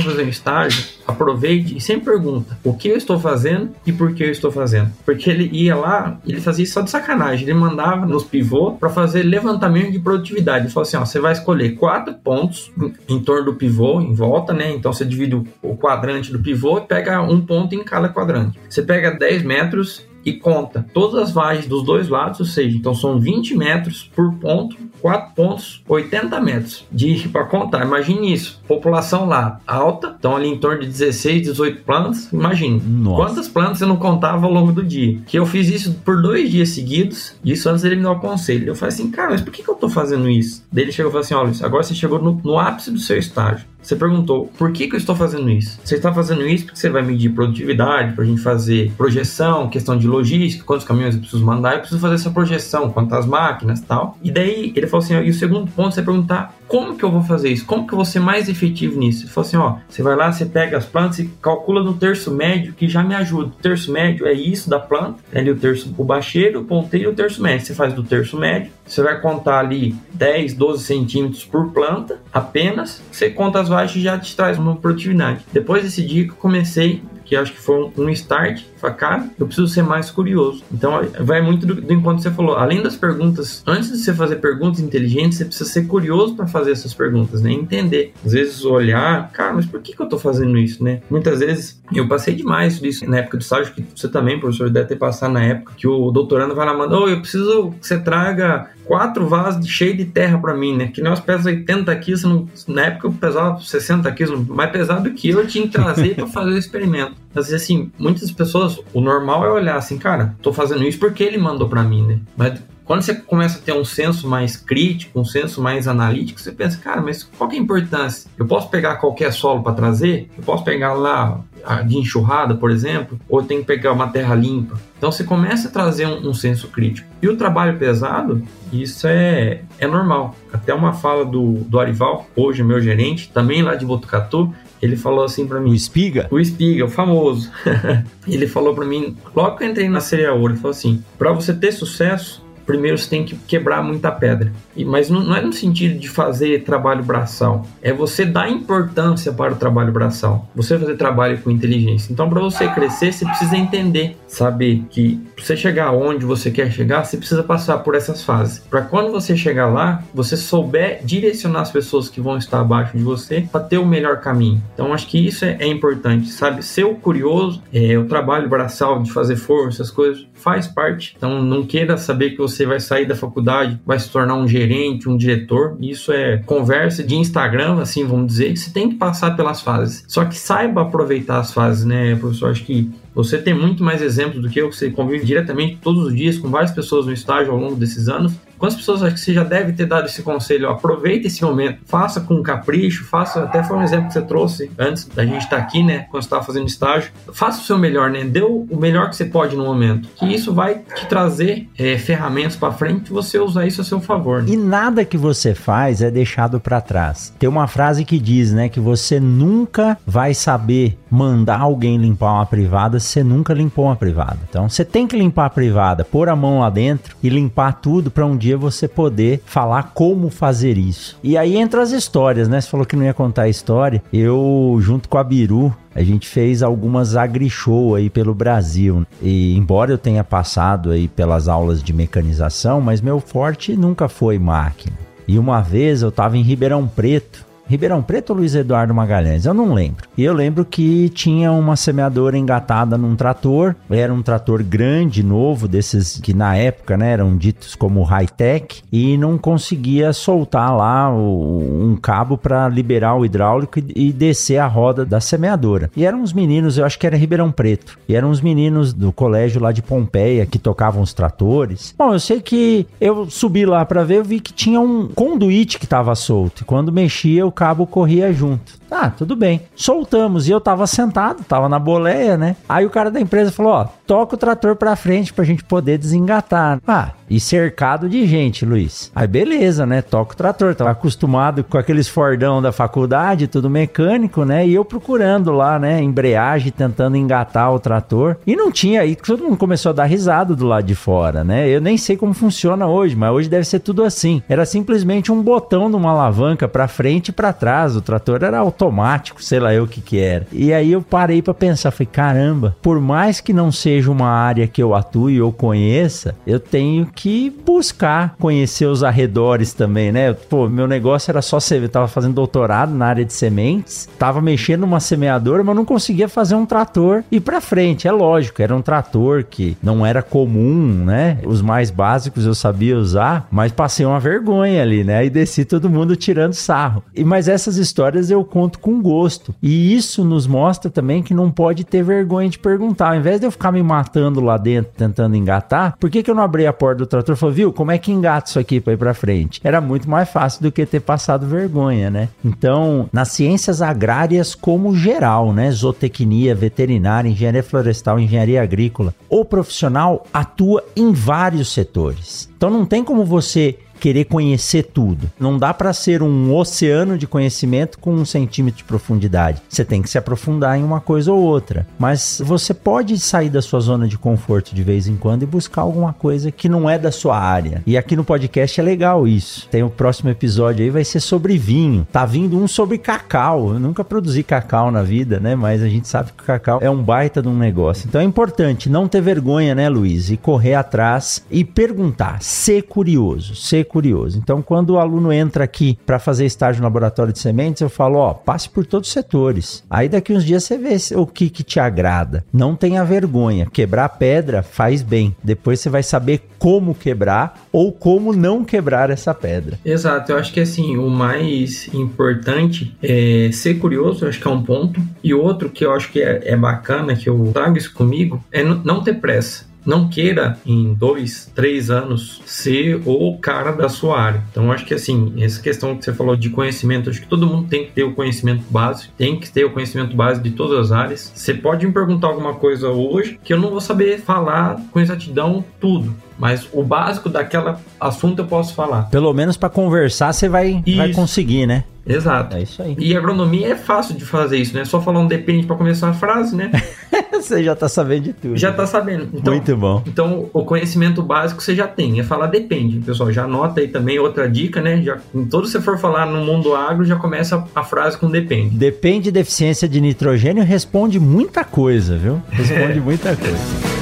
fazer um estágio, aproveite e sempre pergunta o que eu estou fazendo e por que eu estou fazendo. Porque ele ia lá, ele fazia isso só de sacanagem. Ele mandava nos pivô para fazer levantamento de produtividade. Ele falou assim, ó, você vai escolher quatro pontos em, torno do pivô, em volta, né? Então você divide o quadrante do pivô e pega um ponto em cada quadrante. Você pega 10 metros e conta todas as vagens dos dois lados, ou seja, então são 20 metros por ponto, 4 pontos, 80 metros de para contar. Imagine isso, população lá alta, então ali em torno de 16, 18 plantas. Imagine Nossa. quantas plantas eu não contava ao longo do dia. Que eu fiz isso por dois dias seguidos, isso antes dele me dar o conselho. Eu falei assim, cara, mas por que, que eu tô fazendo isso? Daí ele chegou e falou assim: olha, agora você chegou no, no ápice do seu estágio. Você perguntou por que, que eu estou fazendo isso? Você está fazendo isso porque você vai medir produtividade, para a gente fazer projeção, questão de logística, quantos caminhões eu preciso mandar, eu preciso fazer essa projeção, quantas máquinas tal. E daí ele falou assim: ó, e o segundo ponto é perguntar como que eu vou fazer isso? Como que eu vou ser mais efetivo nisso? Ele falou assim: ó, você vai lá, você pega as plantas e calcula no terço médio, que já me ajuda. O terço médio é isso da planta, é ali o terço, o bacheiro, o ponteiro e o terço médio. Você faz do terço médio, você vai contar ali 10, 12 centímetros por planta apenas. Você conta as e já te traz uma produtividade. Depois desse dia que eu comecei que acho que foi um start. Falei, cara, eu preciso ser mais curioso. Então, vai muito do, do enquanto você falou. Além das perguntas, antes de você fazer perguntas inteligentes, você precisa ser curioso para fazer essas perguntas, né? Entender. Às vezes, olhar, cara, mas por que, que eu tô fazendo isso, né? Muitas vezes, eu passei demais disso na época do estágio, que você também, professor, deve ter passado na época, que o doutorando vai lá mandar, oh, eu preciso que você traga quatro vasos cheios de terra para mim, né? Que nós pesamos 80 quilos, na época eu pesava 60 quilos, mais pesado que eu, eu tinha que trazer para <laughs> fazer o experimento. Mas assim, muitas pessoas, o normal é olhar assim, cara, tô fazendo isso porque ele mandou para mim, né? Mas quando você começa a ter um senso mais crítico, um senso mais analítico, você pensa, cara, mas qual que é a importância? Eu posso pegar qualquer solo para trazer? Eu posso pegar lá de enxurrada, por exemplo, ou eu tenho que pegar uma terra limpa? Então você começa a trazer um, um senso crítico. E o trabalho pesado, isso é, é normal. Até uma fala do, do Arival, hoje meu gerente, também lá de Botucatu, ele falou assim para mim. O Espiga? O Espiga, o famoso. <laughs> ele falou para mim, logo que eu entrei na Cereal, ele falou assim: para você ter sucesso, primeiro você tem que quebrar muita pedra. E, mas não, não, é no sentido de fazer trabalho braçal, é você dar importância para o trabalho braçal, você fazer trabalho com inteligência. Então, para você crescer, você precisa entender, saber que você chegar onde você quer chegar, você precisa passar por essas fases. Para quando você chegar lá, você souber direcionar as pessoas que vão estar abaixo de você para ter o melhor caminho. Então, acho que isso é, é importante, sabe? Ser o curioso, é, o trabalho braçal de fazer força, essas coisas, faz parte. Então, não queira saber que você vai sair da faculdade, vai se tornar um gerente, um diretor. Isso é conversa de Instagram, assim, vamos dizer. Você tem que passar pelas fases. Só que saiba aproveitar as fases, né, professor? Acho que você tem muito mais exemplos do que eu, você convive diretamente todos os dias com várias pessoas no estágio ao longo desses anos. Quantas pessoas acho que você já deve ter dado esse conselho? Aproveita esse momento, faça com capricho, faça, até foi um exemplo que você trouxe antes da gente estar tá aqui, né? Quando você estava fazendo estágio. Faça o seu melhor, né? Dê o melhor que você pode no momento. Que isso vai te trazer é, ferramentas para frente e você usar isso a seu favor. Né? E nada que você faz é deixado para trás. Tem uma frase que diz, né? Que você nunca vai saber mandar alguém limpar uma privada se você nunca limpou uma privada. Então você tem que limpar a privada, pôr a mão lá dentro e limpar tudo para um dia dia você poder falar como fazer isso. E aí entra as histórias, né? Você falou que não ia contar a história. Eu, junto com a Biru, a gente fez algumas agri-show aí pelo Brasil. E embora eu tenha passado aí pelas aulas de mecanização, mas meu forte nunca foi máquina. E uma vez eu estava em Ribeirão Preto Ribeirão Preto ou Luiz Eduardo Magalhães? Eu não lembro. E eu lembro que tinha uma semeadora engatada num trator. Era um trator grande, novo, desses que na época né, eram ditos como high-tech. E não conseguia soltar lá o, um cabo para liberar o hidráulico e, e, descer a roda da semeadora. E eram uns meninos, eu acho que era Ribeirão Preto. E eram uns meninos do colégio lá de Pompeia que tocavam os tratores. Bom, eu sei que eu subi lá para ver, eu vi que tinha um conduíte que estava solto. E quando mexia, o cabo corria junto. Tá, tudo bem. Soltamos e eu tava sentado, tava na boleia, né? Aí o cara da empresa falou: Ó, toca o trator pra frente pra gente poder desengatar. Ah, e cercado de gente, Luiz. Aí beleza, né? Toca o trator. Tava acostumado com aqueles Fordão da faculdade, tudo mecânico, né? E eu procurando lá, né? Embreagem, tentando engatar o trator. E não tinha aí, todo mundo começou a dar risada do lado de fora, né? Eu nem sei como funciona hoje, mas hoje deve ser tudo assim. Era simplesmente um botão numa alavanca para frente e para trás. O trator era automático, sei lá eu o que que era. E aí eu parei para pensar, falei, caramba, por mais que não seja uma área que eu atue ou conheça, eu tenho que buscar conhecer os arredores também, né? Pô, meu negócio era só ser, tava fazendo doutorado na área de sementes, tava mexendo numa semeadora, mas não conseguia fazer um trator e para frente. É lógico, era um trator que não era comum, né? Os mais básicos eu sabia usar, mas passei uma vergonha ali, né? E desci todo mundo tirando sarro. E mas essas histórias eu conto com gosto. E isso nos mostra também que não pode ter vergonha de perguntar. Ao invés de eu ficar me matando lá dentro tentando engatar, por que que eu não abri a porta do trator falou, viu, como é que engata isso aqui para ir para frente? Era muito mais fácil do que ter passado vergonha, né? Então, nas ciências agrárias como geral, né? Zootecnia, veterinária, engenharia florestal, engenharia agrícola, o profissional atua em vários setores. Então não tem como você querer conhecer tudo. Não dá para ser um oceano de conhecimento com um centímetro de profundidade. Você tem que se aprofundar em uma coisa ou outra. Mas você pode sair da sua zona de conforto de vez em quando e buscar alguma coisa que não é da sua área. E aqui no podcast é legal isso. Tem o próximo episódio aí, vai ser sobre vinho. Tá vindo um sobre cacau. Eu nunca produzi cacau na vida, né? Mas a gente sabe que o cacau é um baita de um negócio. Então é importante não ter vergonha, né, Luiz? E correr atrás e perguntar. Ser curioso. Ser curioso. Então, quando o aluno entra aqui para fazer estágio no laboratório de sementes, eu falo, ó, passe por todos os setores. Aí daqui uns dias você vê o que, que te agrada. Não tenha vergonha. Quebrar pedra faz bem. Depois você vai saber como quebrar ou como não quebrar essa pedra. Exato. Eu acho que assim, o mais importante é ser curioso, eu acho que é um ponto. E outro que eu acho que é, é bacana, que eu trago isso comigo, é não ter pressa não queira em dois, três anos ser o cara da sua área. Então, acho que assim, essa questão que você falou de conhecimento, acho que todo mundo tem que ter o conhecimento básico, tem que ter o conhecimento básico de todas as áreas. Você pode me perguntar alguma coisa hoje que eu não vou saber falar com exatidão tudo. Mas o básico daquela assunto eu posso falar. Pelo menos para conversar você vai, vai conseguir, né? Exato. É isso aí. E agronomia é fácil de fazer isso, né? Só falar um depende para começar a frase, né? <laughs> você já tá sabendo de tudo. Já tá sabendo. Então, Muito bom. Então, o conhecimento básico você já tem. É falar depende. Pessoal, já anota aí também outra dica, né? Já, em todo você for falar no mundo agro, já começa a frase com depende. Depende de deficiência de nitrogênio responde muita coisa, viu? Responde <laughs> muita coisa.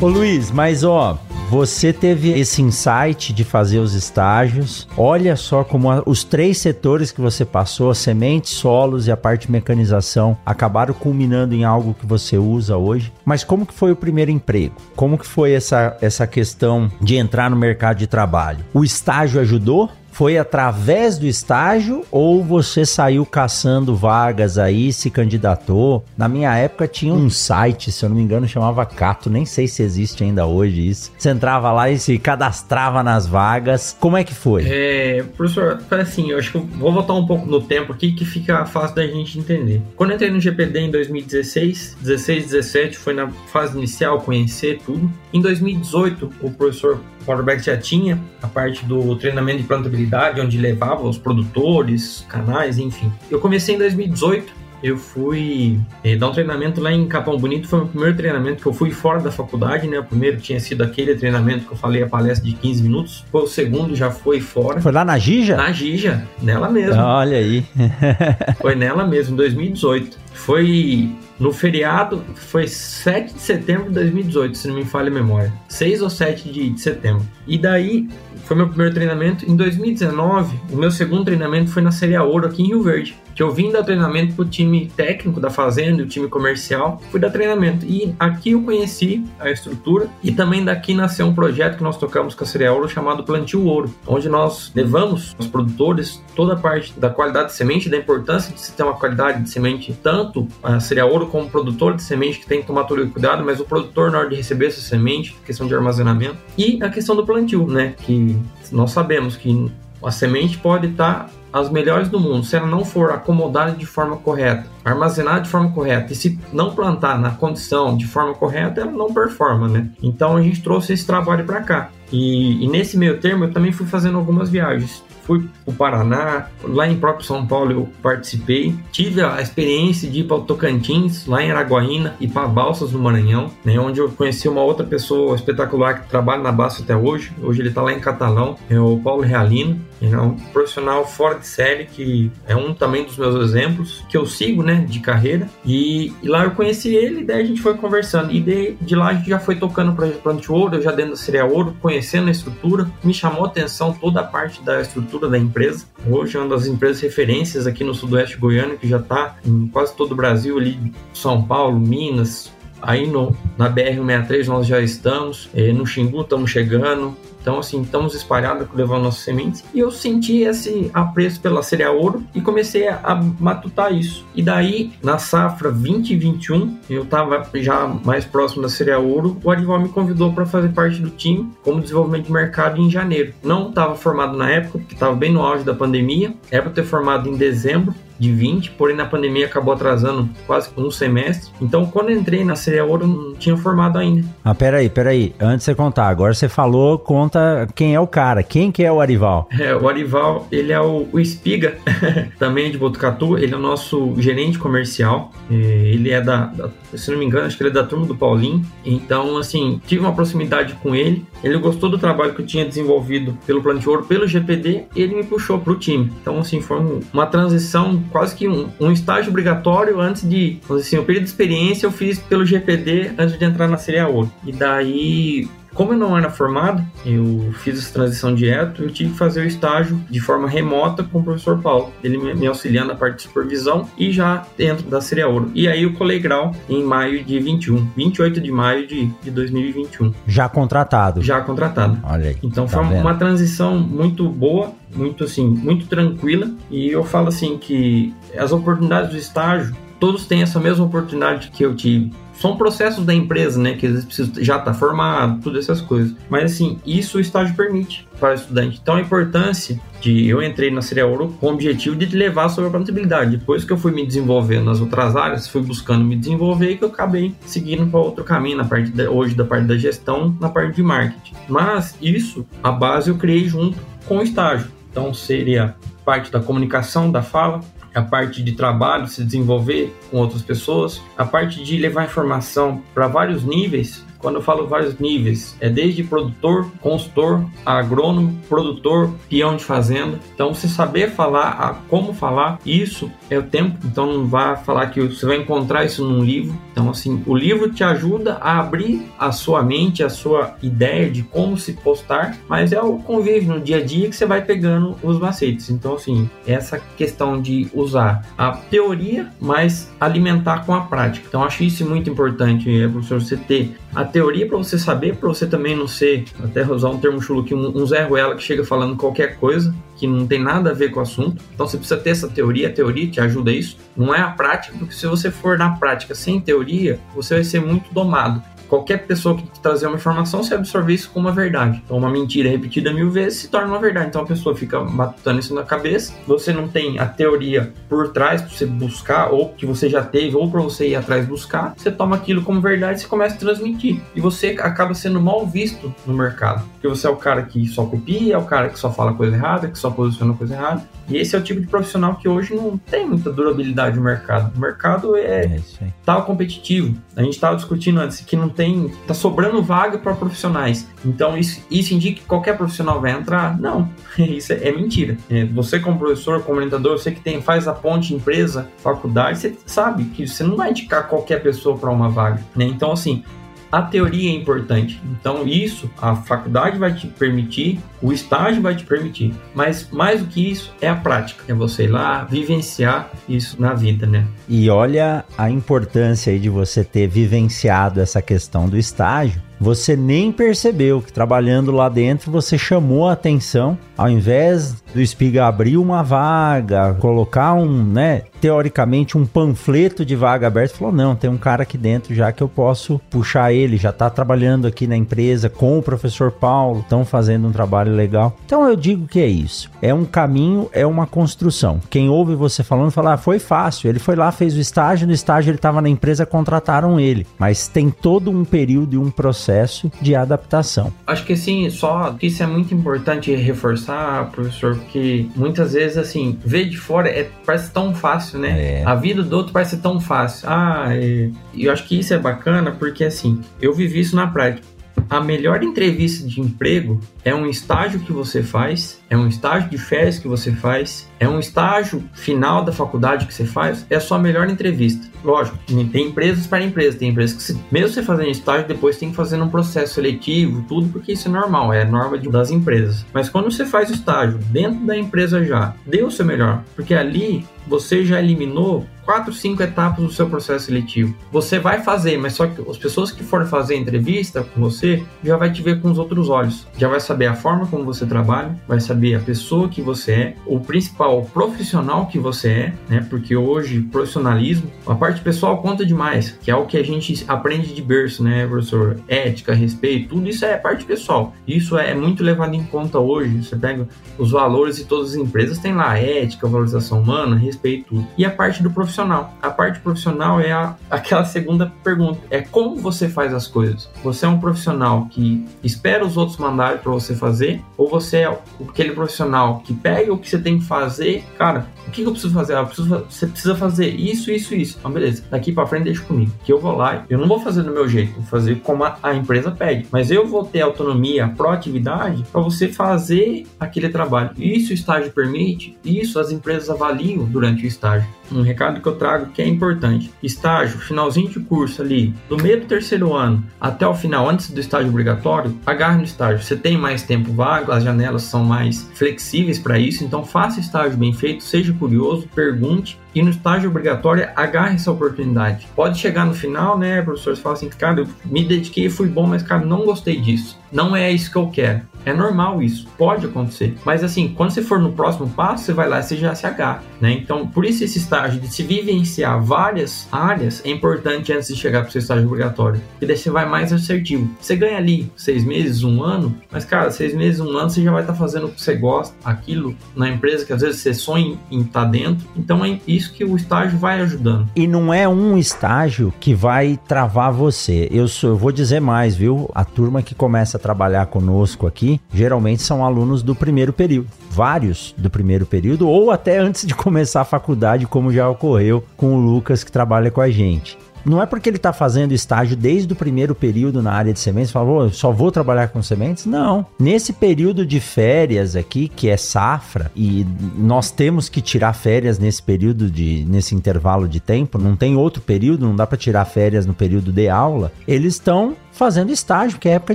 Ô Luiz, mas ó, você teve esse insight de fazer os estágios. Olha só como a, os três setores que você passou, sementes, solos e a parte de mecanização, acabaram culminando em algo que você usa hoje. Mas como que foi o primeiro emprego? Como que foi essa, essa questão de entrar no mercado de trabalho? O estágio ajudou? Foi através do estágio ou você saiu caçando vagas aí, se candidatou? Na minha época tinha um site, se eu não me engano, chamava Cato, nem sei se existe ainda hoje isso. Você entrava lá e se cadastrava nas vagas. Como é que foi? É, professor, assim, eu acho que eu vou voltar um pouco no tempo aqui que fica fácil da gente entender. Quando eu entrei no GPD em 2016, 16, 17, foi na fase inicial, conhecer tudo. Em 2018, o professor Quarterback já tinha a parte do treinamento de plantabilidade, onde levava os produtores, canais, enfim. Eu comecei em 2018 eu fui eh, dar um treinamento lá em Capão Bonito. Foi o meu primeiro treinamento que eu fui fora da faculdade, né? O primeiro tinha sido aquele treinamento que eu falei, a palestra de 15 minutos. Foi o segundo, já foi fora. Foi lá na Gija? Na Gija, nela mesmo. Olha aí. <laughs> foi nela mesmo, em 2018. Foi no feriado, foi 7 de setembro de 2018, se não me falha a memória. 6 ou 7 de, setembro. E daí, foi meu primeiro treinamento. Em 2019, o meu segundo treinamento foi na Série Ouro aqui em Rio Verde que eu vim dar treinamento pro time técnico da fazenda, o time comercial, fui dar treinamento. E aqui eu conheci a estrutura e também daqui nasceu um projeto que nós tocamos com a Cereal Ouro chamado Plantio Ouro, onde nós levamos aos produtores toda a parte da qualidade de semente, da importância de se ter uma qualidade de semente, tanto a Cereal Ouro como o produtor de semente que tem que tomar todo o cuidado, mas o produtor na hora de receber essa semente, questão de armazenamento, e a questão do plantio, né, que nós sabemos que a semente pode estar as melhores do mundo, se ela não for acomodada de forma correta, armazenada de forma correta, e se não plantar na condição de forma correta, ela não performa, né? Então a gente trouxe esse trabalho para cá. E, e, nesse meio termo eu também fui fazendo algumas viagens. Fui para o Paraná, lá em próprio São Paulo eu participei, tive a experiência de ir para o Tocantins, lá em Araguaína e para Balsas no Maranhão, né, onde eu conheci uma outra pessoa espetacular que trabalha na Balsa até hoje, hoje ele está lá em Catalão, é o Paulo Realino, é um profissional fora de série que é um também dos meus exemplos que eu sigo, né, de carreira. E, e lá eu conheci ele, daí a gente foi conversando. E de, de lá a gente já foi tocando para Plante Ouro, eu já dentro da Seria Ouro, conhecendo a estrutura, me chamou a atenção toda a parte da estrutura da empresa. Hoje é uma das empresas referências aqui no sudoeste goiano que já está em quase todo o Brasil ali, São Paulo, Minas, Aí no, na BR-163 nós já estamos, eh, no Xingu estamos chegando, então, assim, estamos espalhados levando nossas sementes. E eu senti esse apreço pela cereal ouro e comecei a, matutar isso. E daí, na safra 2021, eu estava já mais próximo da cereal ouro, o Arival me convidou para fazer parte do time como desenvolvimento de mercado em janeiro. Não estava formado na época, porque estava bem no auge da pandemia. Era para ter formado em dezembro, de 20, porém na pandemia acabou atrasando quase um semestre. Então, quando entrei na Cereal Ouro, não tinha formado ainda. Ah, peraí, peraí. Antes de você contar, agora você falou, conta quem é o cara. Quem que é o Arival? É, o Arival, ele é o, o Espiga, <laughs> também de Botucatu. Ele é o nosso gerente comercial. É, ele é da, da, se não me engano, acho que ele é da turma do Paulinho. Então, assim, tive uma proximidade com ele. Ele gostou do trabalho que eu tinha desenvolvido pelo Plano de Ouro, pelo GPD, e ele me puxou para o time. Então, assim, foi uma transição quase que um, um estágio obrigatório antes de, assim, o período de experiência eu fiz pelo GPD antes de entrar na Série Ouro. E daí como eu não era formado, eu fiz essa transição direto, eu tive que fazer o estágio de forma remota com o professor Paulo. Ele me auxiliando na parte de supervisão e já dentro da Seria Ouro. E aí eu colei grau em maio de 21, 28 de maio de, de 2021. Já contratado? Já contratado. Olha aí. Então tá foi vendo? uma transição muito boa, muito assim, muito tranquila. E eu falo assim que as oportunidades do estágio, todos têm essa mesma oportunidade que eu tive são processos da empresa, né? Que às vezes precisa já estar tá formado, todas essas coisas. Mas assim, isso o estágio permite para o estudante. Então a importância de eu entrei na Seria Ouro com o objetivo de levar sobre a plantabilidade. Depois que eu fui me desenvolvendo nas outras áreas, fui buscando me desenvolver e que eu acabei seguindo para outro caminho na parte de, hoje da parte da gestão, na parte de marketing. Mas isso, a base eu criei junto com o estágio. Então seria parte da comunicação, da fala, a parte de trabalho, se desenvolver com outras pessoas, a parte de levar informação para vários níveis quando eu falo vários níveis, é desde produtor, consultor, agrônomo, produtor, peão de fazenda. Então, você saber falar, como falar, isso é o tempo. Então, não vá falar que você vai encontrar isso num livro. Então, assim, o livro te ajuda a abrir a sua mente, a sua ideia de como se postar, mas é o convívio no dia a dia que você vai pegando os macetes. Então, assim, essa questão de usar a teoria, mas alimentar com a prática. Então, acho isso muito importante, professor, você ter a teoria para você saber, para você também não ser, até usar um termo chulo aqui, um, um Zé Ruela que chega falando qualquer coisa que não tem nada a ver com o assunto. Então você precisa ter essa teoria, a teoria te ajuda a isso. Não é a prática, porque se você for na prática sem teoria, você vai ser muito domado qualquer pessoa que trazer uma informação, você absorve isso como uma verdade. Então, uma mentira repetida mil vezes se torna uma verdade. Então, a pessoa fica matutando isso na cabeça, você não tem a teoria por trás para você buscar, ou que você já teve, ou para você ir atrás buscar, você toma aquilo como verdade e começa a transmitir. E você acaba sendo mal visto no mercado. Porque você é o cara que só copia, é o cara que só fala coisa errada, que só posiciona coisa errada. E esse é o tipo de profissional que hoje não tem muita durabilidade no mercado. O mercado é, é tal competitivo. A gente estava discutindo antes que não tem, tá sobrando vaga para profissionais. Então isso, isso indica que qualquer profissional vai entrar? Não, <laughs> isso é, é mentira. É, você como professor, como orientador, você que tem faz a ponte empresa, faculdade, você sabe que você não vai indicar qualquer pessoa para uma vaga. Né? Então assim, a teoria é importante. Então, isso a faculdade vai te permitir, o estágio vai te permitir. Mas mais do que isso é a prática, é você ir lá vivenciar isso na vida, né? E olha a importância aí de você ter vivenciado essa questão do estágio, você nem percebeu que trabalhando lá dentro você chamou a atenção, ao invés do Espiga abrir uma vaga, colocar um, né, teoricamente um panfleto de vaga aberta, falou: "Não, tem um cara aqui dentro já que eu posso puxar ele, já está trabalhando aqui na empresa com o professor Paulo, estão fazendo um trabalho legal". Então eu digo que é isso. É um caminho, é uma construção. Quem ouve você falando fala: ah, "Foi fácil, ele foi lá, fez o estágio, no estágio ele estava na empresa, contrataram ele". Mas tem todo um período e um processo processo de adaptação. Acho que assim, só que isso é muito importante reforçar, professor, porque muitas vezes assim, ver de fora é, parece tão fácil, né? É. A vida do outro parece tão fácil. Ah, é... e eu acho que isso é bacana porque assim, eu vivi isso na prática a melhor entrevista de emprego é um estágio que você faz, é um estágio de férias que você faz, é um estágio final da faculdade que você faz, é a sua melhor entrevista. Lógico, tem empresas para empresas, tem empresas que, mesmo você fazendo estágio, depois tem que fazer um processo seletivo, tudo, porque isso é normal, é norma de, das empresas. Mas quando você faz o estágio dentro da empresa já, dê o seu melhor, porque ali você já eliminou quatro, cinco etapas do seu processo seletivo. Você vai fazer, mas só que as pessoas que forem fazer a entrevista com você já vai te ver com os outros olhos. Já vai saber a forma como você trabalha, vai saber a pessoa que você é, o principal, o profissional que você é, né? Porque hoje profissionalismo, a parte pessoal conta demais, que é o que a gente aprende de berço, né, professor? Ética, respeito, tudo isso é parte pessoal. Isso é muito levado em conta hoje. Você pega os valores e todas as empresas têm lá ética, valorização humana, respeito, e a parte do profissional. A parte profissional é a, <laughs> aquela segunda pergunta: é como você faz as coisas. Você é um profissional que espera os outros mandarem para você fazer, ou você é aquele profissional que pega o que você tem que fazer, cara, o que eu preciso fazer? Ah, preciso, você precisa fazer isso, isso, isso. Então, beleza, daqui para frente deixa comigo. Que eu vou lá, eu não vou fazer do meu jeito, vou fazer como a, a empresa pede. Mas eu vou ter autonomia, proatividade para você fazer aquele trabalho. Isso o estágio permite, isso as empresas avaliam durante o estágio. Um recado que eu trago que é importante. Estágio, finalzinho de curso ali, do meio do terceiro ano até o final, antes do estágio obrigatório, agarre no estágio. Você tem mais tempo vago, as janelas são mais flexíveis para isso, então faça estágio bem feito, seja curioso, pergunte e no estágio obrigatório, agarre essa oportunidade. Pode chegar no final, né, professor, você fala assim, cara, eu me dediquei, fui bom, mas, cara, não gostei disso. Não é isso que eu quero. É normal isso, pode acontecer. Mas assim, quando você for no próximo passo, você vai lá e você já se agarra, né? Então, por isso esse estágio de se vivenciar várias áreas é importante antes de chegar para o seu estágio obrigatório. Porque daí você vai mais assertivo. Você ganha ali seis meses, um ano, mas cara, seis meses, um ano, você já vai estar tá fazendo o que você gosta, aquilo na empresa que às vezes você sonha em estar tá dentro. Então é isso que o estágio vai ajudando. E não é um estágio que vai travar você. Eu, sou, eu vou dizer mais, viu? A turma que começa a trabalhar conosco aqui, geralmente são alunos do primeiro período. Vários do primeiro período, ou até antes de começar a faculdade, como já ocorreu com o Lucas que trabalha com a gente. Não é porque ele está fazendo estágio desde o primeiro período na área de sementes, falou, só vou trabalhar com sementes? Não. Nesse período de férias aqui, que é safra, e nós temos que tirar férias nesse período de nesse intervalo de tempo, não tem outro período, não dá para tirar férias no período de aula. Eles estão fazendo estágio, que é época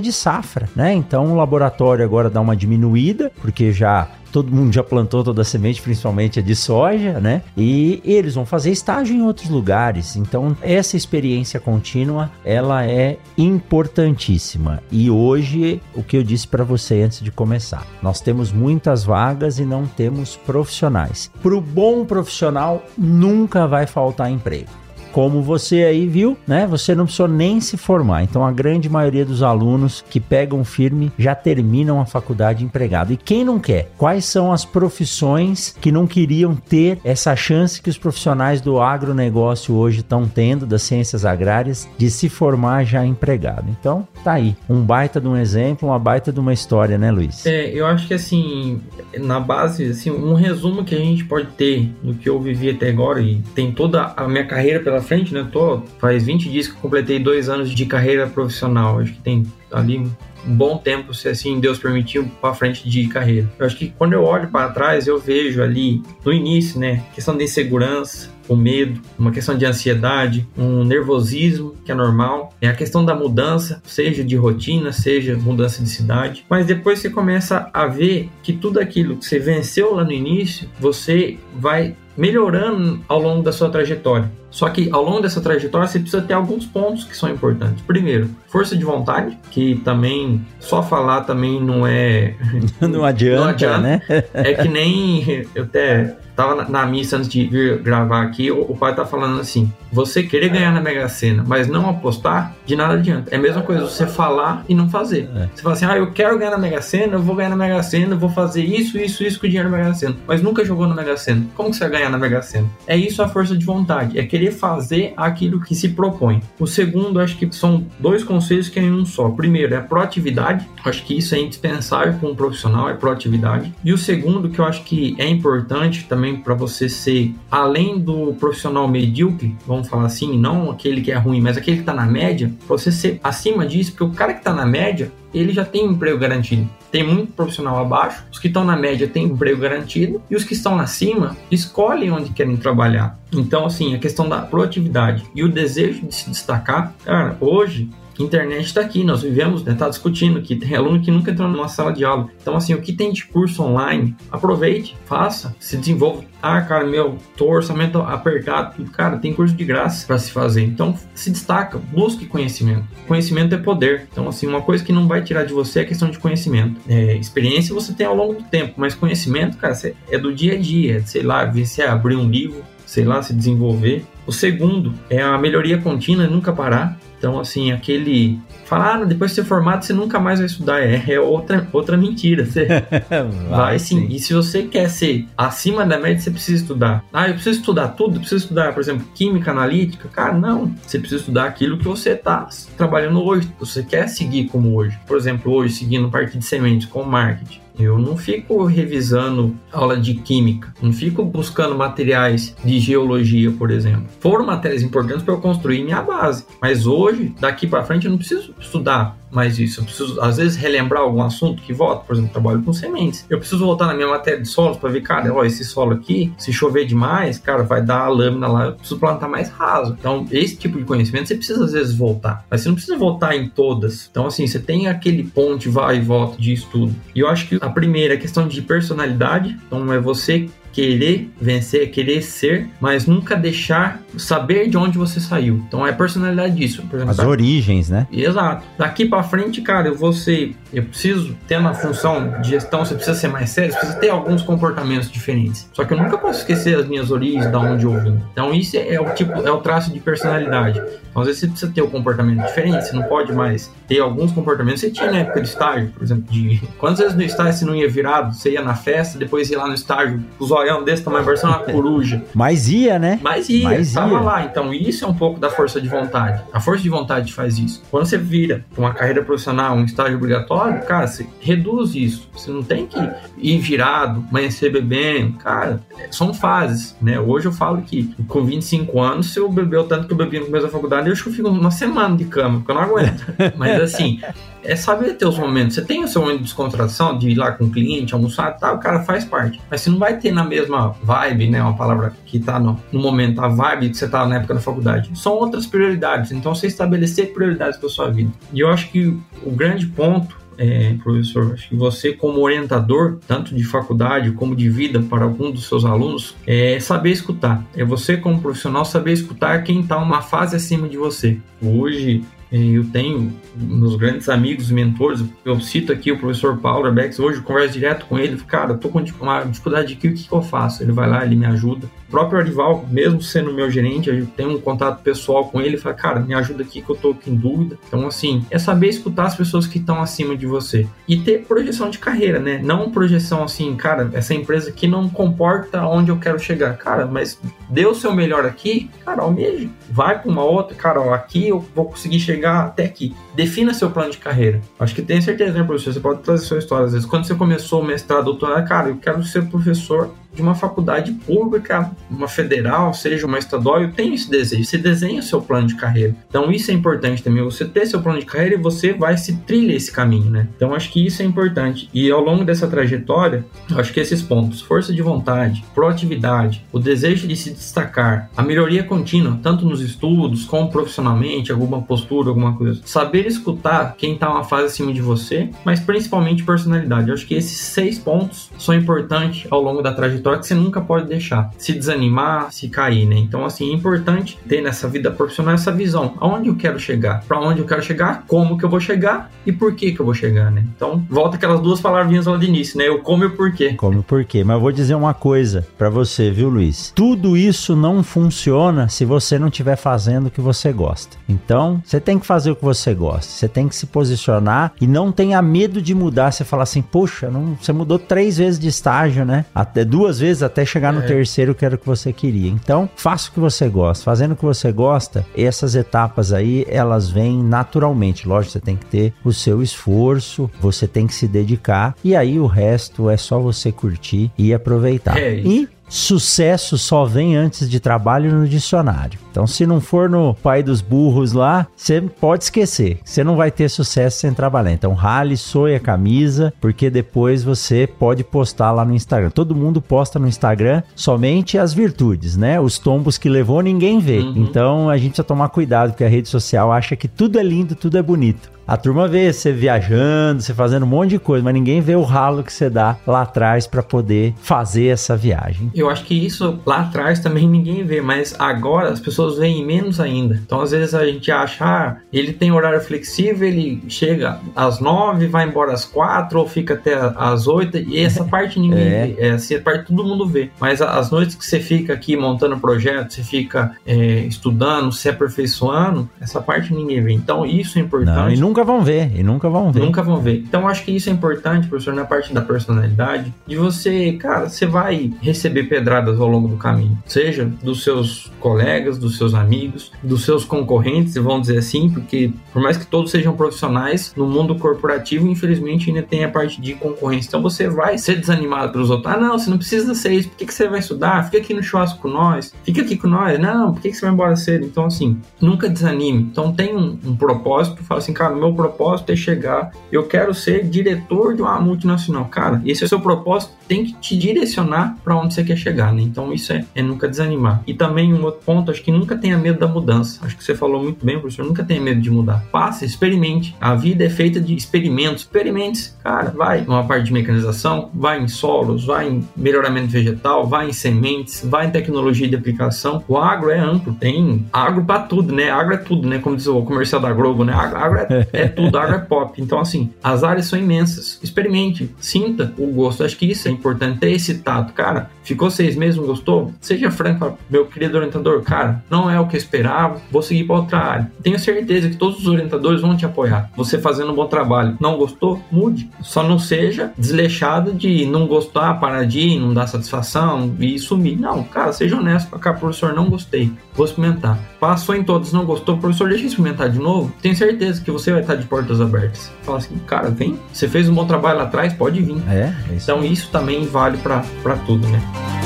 de safra, né? Então o laboratório agora dá uma diminuída, porque já todo mundo já plantou toda a semente, principalmente a de soja, né? E eles vão fazer estágio em outros lugares. Então, essa experiência contínua, ela é importantíssima. E hoje, o que eu disse para você antes de começar, nós temos muitas vagas e não temos profissionais. Para o bom profissional, nunca vai faltar emprego como você aí viu, né? Você não precisou nem se formar. Então a grande maioria dos alunos que pegam firme já terminam a faculdade empregado. E quem não quer? Quais são as profissões que não queriam ter essa chance que os profissionais do agronegócio hoje estão tendo, das ciências agrárias, de se formar já empregado? Então, tá aí. Um baita de um exemplo, uma baita de uma história, né, Luiz? É, eu acho que assim, na base, assim, um resumo que a gente pode ter do que eu vivi até agora e tem toda a minha carreira pela frente, né? Tô, faz 20 dias que completei dois anos de carreira profissional. Acho que tem ali um bom tempo, se assim Deus permitiu, para frente de carreira. Eu acho que quando eu olho para trás, eu vejo ali no início, né, questão de insegurança, o medo, uma questão de ansiedade, um nervosismo que é normal, é a questão da mudança, seja de rotina, seja mudança de cidade, mas depois você começa a ver que tudo aquilo que você venceu lá no início, você vai melhorando ao longo da sua trajetória. Só que ao longo dessa trajetória você precisa ter alguns pontos que são importantes. Primeiro, força de vontade, que também só falar também não é. <laughs> não adianta, não adianta. né? é que nem eu até tava na, na, missa antes de vir gravar aqui, o, o, pai tá falando assim: você querer ganhar na Mega Sena, mas não apostar, de nada adianta. É a mesma coisa você falar e não fazer. É. Você fala assim: ah, eu quero ganhar na Mega Sena, eu vou ganhar na Mega Sena, eu vou fazer isso, isso, isso com o dinheiro da Mega Sena, mas nunca jogou na Mega Sena. Como que você vai ganhar na Mega Sena? É isso a força de vontade, é querer fazer aquilo que se propõe. O segundo, acho que são dois conselhos que é em um só. Primeiro é proatividade, acho que isso é indispensável para um profissional, é proatividade. E o segundo, que eu acho que é importante também para você ser, além do profissional medíocre, vamos falar assim, não aquele que é ruim, mas aquele que está na média, você ser acima disso, porque o cara que está na média, ele já tem um emprego garantido. Tem muito profissional abaixo, os que estão na média têm emprego garantido e os que estão acima escolhem onde querem trabalhar. Então, assim, a questão da proatividade e o desejo de se destacar, cara, hoje internet está aqui, nós vivemos, né, tá discutindo que tem aluno que nunca entrou numa sala de aula. Então, assim, o que tem de curso online, aproveite, faça, se desenvolva. Ah, cara, meu, tô orçamento apertado. Cara, tem curso de graça para se fazer. Então, se destaca, busque conhecimento. Conhecimento é poder. Então, assim, uma coisa que não vai tirar de você é a questão de conhecimento. É, experiência você tem ao longo do tempo, mas conhecimento, cara, é do dia a dia. Sei lá, se é abrir um livro, sei lá, se desenvolver. O segundo é a melhoria contínua, nunca parar. Então, assim, aquele. Falar, ah, depois de ser formado, você nunca mais vai estudar. É, é outra, outra mentira. Você <laughs> vai, vai sim. sim. E se você quer ser acima da média, você precisa estudar. Ah, eu preciso estudar tudo? Eu preciso estudar, por exemplo, química analítica? Cara, não. Você precisa estudar aquilo que você está trabalhando hoje. Você quer seguir como hoje. Por exemplo, hoje, seguindo parte de sementes com marketing. Eu não fico revisando aula de química, não fico buscando materiais de geologia, por exemplo. Foram matérias importantes para eu construir minha base, mas hoje, daqui para frente, eu não preciso estudar mais isso. Eu preciso, às vezes, relembrar algum assunto que volta, por exemplo, trabalho com sementes. Eu preciso voltar na minha matéria de solos para ver, cara, ó, esse solo aqui, se chover demais, cara, vai dar a lâmina lá, eu preciso plantar mais raso. Então, esse tipo de conhecimento você precisa, às vezes, voltar, mas você não precisa voltar em todas. Então, assim, você tem aquele ponte vai e volta de estudo. E eu acho que a primeira é questão de personalidade, então é você querer vencer, querer ser, mas nunca deixar saber de onde você saiu. Então é personalidade disso. Exemplo, As origens, né? Exato. Daqui para frente, cara, eu vou ser, eu preciso ter uma função de gestão, você precisa ser mais sério, você precisa ter alguns comportamentos diferentes. Só que eu nunca posso esquecer as minhas origens, da onde eu vim. Então isso é o tipo, é o traço de personalidade. Então, às vezes você precisa ter um comportamento diferente, você não pode mais ter alguns comportamentos. Você tinha na época de estágio, por exemplo, de quantas vezes no estágio você não ia virado, você ia na festa, depois ia lá no estágio, os zoião desse tamanho, parecendo uma coruja. Mas ia, né? Mas ia, Mas tava ia. lá. Então, isso é um pouco da força de vontade. A força de vontade faz isso. Quando você vira uma carreira profissional, um estágio obrigatório, cara, você reduz isso. Você não tem que ir virado, amanhecer bebendo. Cara, são fases, né? Hoje eu falo que com 25 anos, se eu bebeu tanto que eu bebi no começo da faculdade, eu acho que eu fico uma semana de cama, porque eu não aguento. <laughs> Mas assim, é saber ter os momentos. Você tem o seu momento de descontração, de ir lá com o cliente, almoçar tal, o cara faz parte. Mas você não vai ter na mesma vibe, né? Uma palavra que tá no, no momento, a vibe que você tá na época da faculdade. São outras prioridades. Então você estabelecer prioridades para sua vida. E eu acho que o grande ponto é, professor, acho que você como orientador, tanto de faculdade como de vida para algum dos seus alunos, é saber escutar. É você como profissional saber escutar quem está uma fase acima de você. Hoje eu tenho meus grandes amigos, mentores, eu cito aqui o professor Paulo Arbex, hoje eu converso direto com ele, cara, tô com uma dificuldade aqui, o que, que eu faço? Ele vai lá, ele me ajuda. O próprio Arival, mesmo sendo meu gerente, eu tenho um contato pessoal com ele, fala, cara, me ajuda aqui que eu tô aqui em dúvida. Então, assim, é saber escutar as pessoas que estão acima de você e ter projeção de carreira, né? Não projeção assim, cara, essa empresa aqui não comporta onde eu quero chegar. Cara, mas dê o seu melhor aqui, cara, almeje. Vai para uma outra, cara, aqui eu vou conseguir chegar até aqui. Defina seu plano de carreira. Acho que tem certeza, né, professor? Você pode trazer sua história. Às vezes, quando você começou o mestrado, doutorado, cara, eu quero ser professor de uma faculdade pública, uma federal, seja uma estadual, eu tenho esse desejo. Você desenha o seu plano de carreira. Então isso é importante também, você ter seu plano de carreira e você vai se trilha esse caminho, né? Então acho que isso é importante. E ao longo dessa trajetória, acho que esses pontos, força de vontade, proatividade, o desejo de se destacar, a melhoria contínua, tanto nos estudos como profissionalmente, alguma postura, alguma coisa. Saber escutar quem está uma fase acima de você, mas principalmente personalidade. Eu acho que esses seis pontos são importantes ao longo da trajetória trajetória que você nunca pode deixar se desanimar, se cair, né? Então, assim, é importante ter nessa vida profissional essa visão. Aonde eu quero chegar? Para onde eu quero chegar? Como que eu vou chegar? E por que que eu vou chegar, né? Então, volta aquelas duas palavrinhas lá de início, né? O como e o porquê. Como e o porquê. Mas eu vou dizer uma coisa para você, viu, Luiz? Tudo isso não funciona se você não estiver fazendo o que você gosta. Então, você tem que fazer o que você gosta. Você tem que se posicionar e não tenha medo de mudar. Você fala assim, poxa, não, você mudou três vezes de estágio, né? Até duas duas vezes até chegar no é. terceiro que era o que você queria. Então, faça o que você gosta. Fazendo o que você gosta, essas etapas aí, elas vêm naturalmente. Lógico, você tem que ter o seu esforço, você tem que se dedicar, e aí o resto é só você curtir e aproveitar. É e sucesso só vem antes de trabalho no dicionário. Então, se não for no pai dos burros lá, você pode esquecer. Você não vai ter sucesso sem trabalhar. Então, rale, soe a camisa, porque depois você pode postar lá no Instagram. Todo mundo posta no Instagram somente as virtudes, né? Os tombos que levou ninguém vê. Uhum. Então, a gente precisa tomar cuidado, porque a rede social acha que tudo é lindo, tudo é bonito. A turma vê você viajando, você fazendo um monte de coisa, mas ninguém vê o ralo que você dá lá atrás para poder fazer essa viagem. Eu acho que isso lá atrás também ninguém vê, mas agora as pessoas veem menos ainda. Então às vezes a gente acha, ah, ele tem horário flexível, ele chega às nove, vai embora às quatro ou fica até às oito e essa <laughs> parte ninguém é. vê, essa parte todo mundo vê. Mas as noites que você fica aqui montando projeto, você fica é, estudando, se aperfeiçoando, essa parte ninguém vê. Então isso é importante. Não, nunca vão ver, e nunca vão ver. Nunca vão ver. Então acho que isso é importante, professor, na parte da personalidade, de você, cara, você vai receber pedradas ao longo do caminho, seja dos seus colegas, dos seus amigos, dos seus concorrentes, vamos dizer assim, porque por mais que todos sejam profissionais, no mundo corporativo, infelizmente, ainda tem a parte de concorrência. Então você vai ser desanimado pelos outros. Ah, não, você não precisa ser isso, por que, que você vai estudar? Fica aqui no churrasco com nós, fica aqui com nós. Não, por que, que você vai embora cedo? Então, assim, nunca desanime. Então tem um, um propósito, fala assim, cara, meu propósito é chegar, eu quero ser diretor de uma multinacional. Cara, esse é o seu propósito, tem que te direcionar para onde você quer chegar, né? Então isso é, é, nunca desanimar. E também um outro ponto, acho que nunca tenha medo da mudança. Acho que você falou muito bem, professor, nunca tenha medo de mudar. Faça, experimente. A vida é feita de experimentos. Experimente, cara, vai numa parte de mecanização, vai em solos, vai em melhoramento vegetal, vai em sementes, vai em tecnologia de aplicação. O agro é amplo, tem agro para tudo, né? Agro é tudo, né? Como diz o comercial da Globo, né? Agro, agro é, <laughs> é tudo, agro é pop. Então, assim, as áreas são imensas. Experimente, sinta o gosto. Acho que isso é importante, ter esse tato. Cara, ficou seis meses, não gostou? Seja franco, meu querido orientador, cara, não é o que eu esperava, vou seguir para outra área. Tenho certeza que todos os orientadores vão te apoiar. Você fazendo um bom trabalho. Não gostou? Mude. Só não seja desleixado de não gostar, parar de ir, não dar satisfação e sumir. Não, cara, seja honesto. Cara, professor, não gostei. Vou experimentar. Passou em todos, não gostou, professor, deixa eu experimentar de novo. Tenho certeza que você vai estar de portas abertas. Fala assim, cara, vem. Você fez um bom trabalho lá atrás, pode vir. É, é isso. Então isso também vale para tudo, né?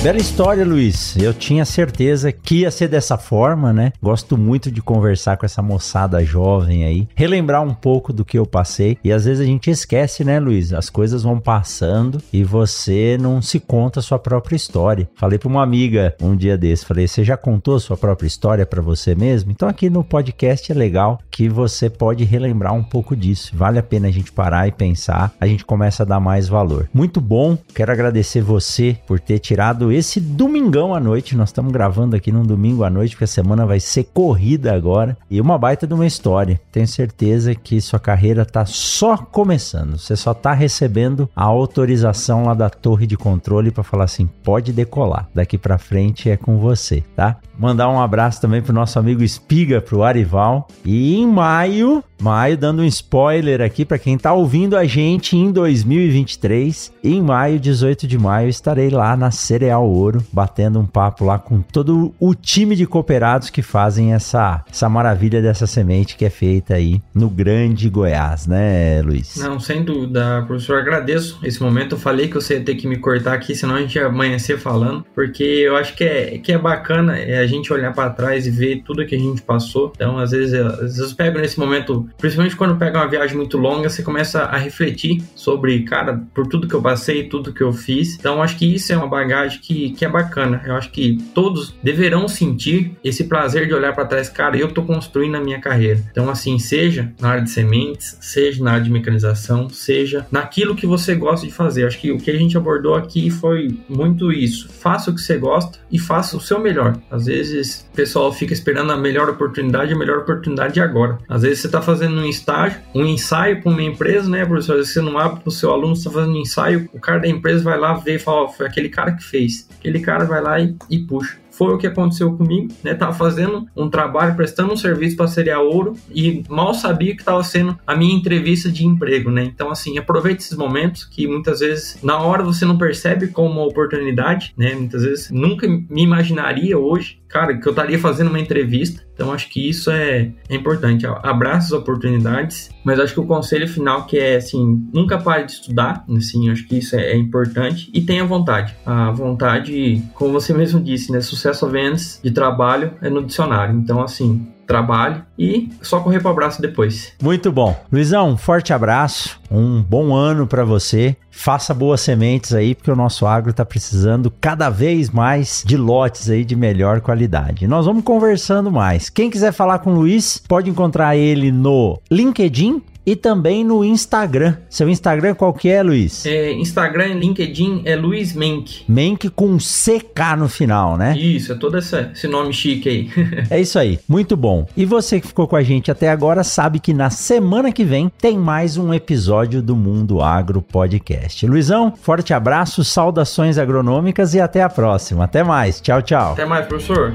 Bela história, Luiz. Eu tinha certeza que ia ser dessa forma, né? Gosto muito de conversar com essa moçada jovem aí, relembrar um pouco do que eu passei. E às vezes a gente esquece, né, Luiz? As coisas vão passando e você não se conta a sua própria história. Falei para uma amiga um dia desse, falei: "Você já contou a sua própria história para você mesmo?" Então aqui no podcast é legal que você pode relembrar um pouco disso. Vale a pena a gente parar e pensar, a gente começa a dar mais valor. Muito bom. Quero agradecer você por ter tirado esse domingão à noite. Nós estamos gravando aqui num domingo à noite, porque a semana vai ser corrida agora. E uma baita de uma história. Tenho certeza que sua carreira tá só começando. Você só tá recebendo a autorização lá da torre de controle para falar assim: pode decolar. Daqui para frente é com você, tá? Mandar um abraço também pro nosso amigo Espiga, pro Arival. E em maio, maio, dando um spoiler aqui para quem tá ouvindo a gente em 2023, em maio, 18 de maio, estarei lá na Cereal Ouro, batendo um papo lá com todo o time de cooperados que fazem essa, essa maravilha dessa semente que é feita aí no grande Goiás, né, Luiz? Não, sem dúvida, professor, agradeço esse momento. Eu falei que você ia ter que me cortar aqui, senão a gente ia amanhecer falando, porque eu acho que é, que é bacana é, gente olhar para trás e ver tudo que a gente passou. Então, às vezes, às vezes eu pego nesse momento, principalmente quando pega uma viagem muito longa, você começa a refletir sobre, cara, por tudo que eu passei, tudo que eu fiz. Então, acho que isso é uma bagagem que, que é bacana. Eu acho que todos deverão sentir esse prazer de olhar para trás, cara, eu tô construindo a minha carreira. Então, assim, seja na área de sementes, seja na área de mecanização, seja naquilo que você gosta de fazer. Acho que o que a gente abordou aqui foi muito isso. Faça o que você gosta e faça o seu melhor. Às vezes o pessoal fica esperando a melhor oportunidade, a melhor oportunidade agora. Às vezes você está fazendo um estágio, um ensaio com uma empresa, né, professor? Às vezes você não abre para o seu aluno, você está fazendo um ensaio, o cara da empresa vai lá ver e fala: oh, foi aquele cara que fez. Aquele cara vai lá e, e puxa. Foi o que aconteceu comigo, né? Tava fazendo um trabalho, prestando um serviço para Seria Ouro e mal sabia que estava sendo a minha entrevista de emprego, né? Então, assim, aproveite esses momentos que muitas vezes na hora você não percebe como uma oportunidade, né? Muitas vezes nunca me imaginaria hoje cara, que eu estaria fazendo uma entrevista. Então acho que isso é, é importante. Abraça as oportunidades, mas acho que o conselho final que é assim, nunca pare de estudar, assim, acho que isso é, é importante e tenha vontade. A vontade, como você <laughs> mesmo disse, né, sucesso a vendas de trabalho é no dicionário. Então assim, trabalho e só correr para o abraço depois. Muito bom. Luizão, um forte abraço, um bom ano para você. Faça boas sementes aí, porque o nosso agro está precisando cada vez mais de lotes aí de melhor qualidade. Nós vamos conversando mais. Quem quiser falar com o Luiz, pode encontrar ele no LinkedIn e também no Instagram. Seu Instagram qual que é, Luiz? É, Instagram e LinkedIn é Luiz Menck. Menck com CK no final, né? Isso, é todo esse, esse nome chique aí. <laughs> é isso aí, muito bom. E você que ficou com a gente até agora sabe que na semana que vem tem mais um episódio do Mundo Agro Podcast. Luizão, forte abraço, saudações agronômicas e até a próxima. Até mais, tchau, tchau. Até mais, professor.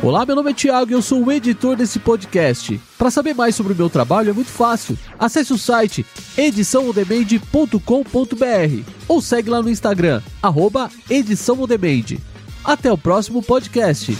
Olá, meu nome é Thiago e eu sou o editor desse podcast. Para saber mais sobre o meu trabalho é muito fácil. Acesse o site ediçãoondemand.com.br ou segue lá no Instagram, arroba. Até o próximo podcast.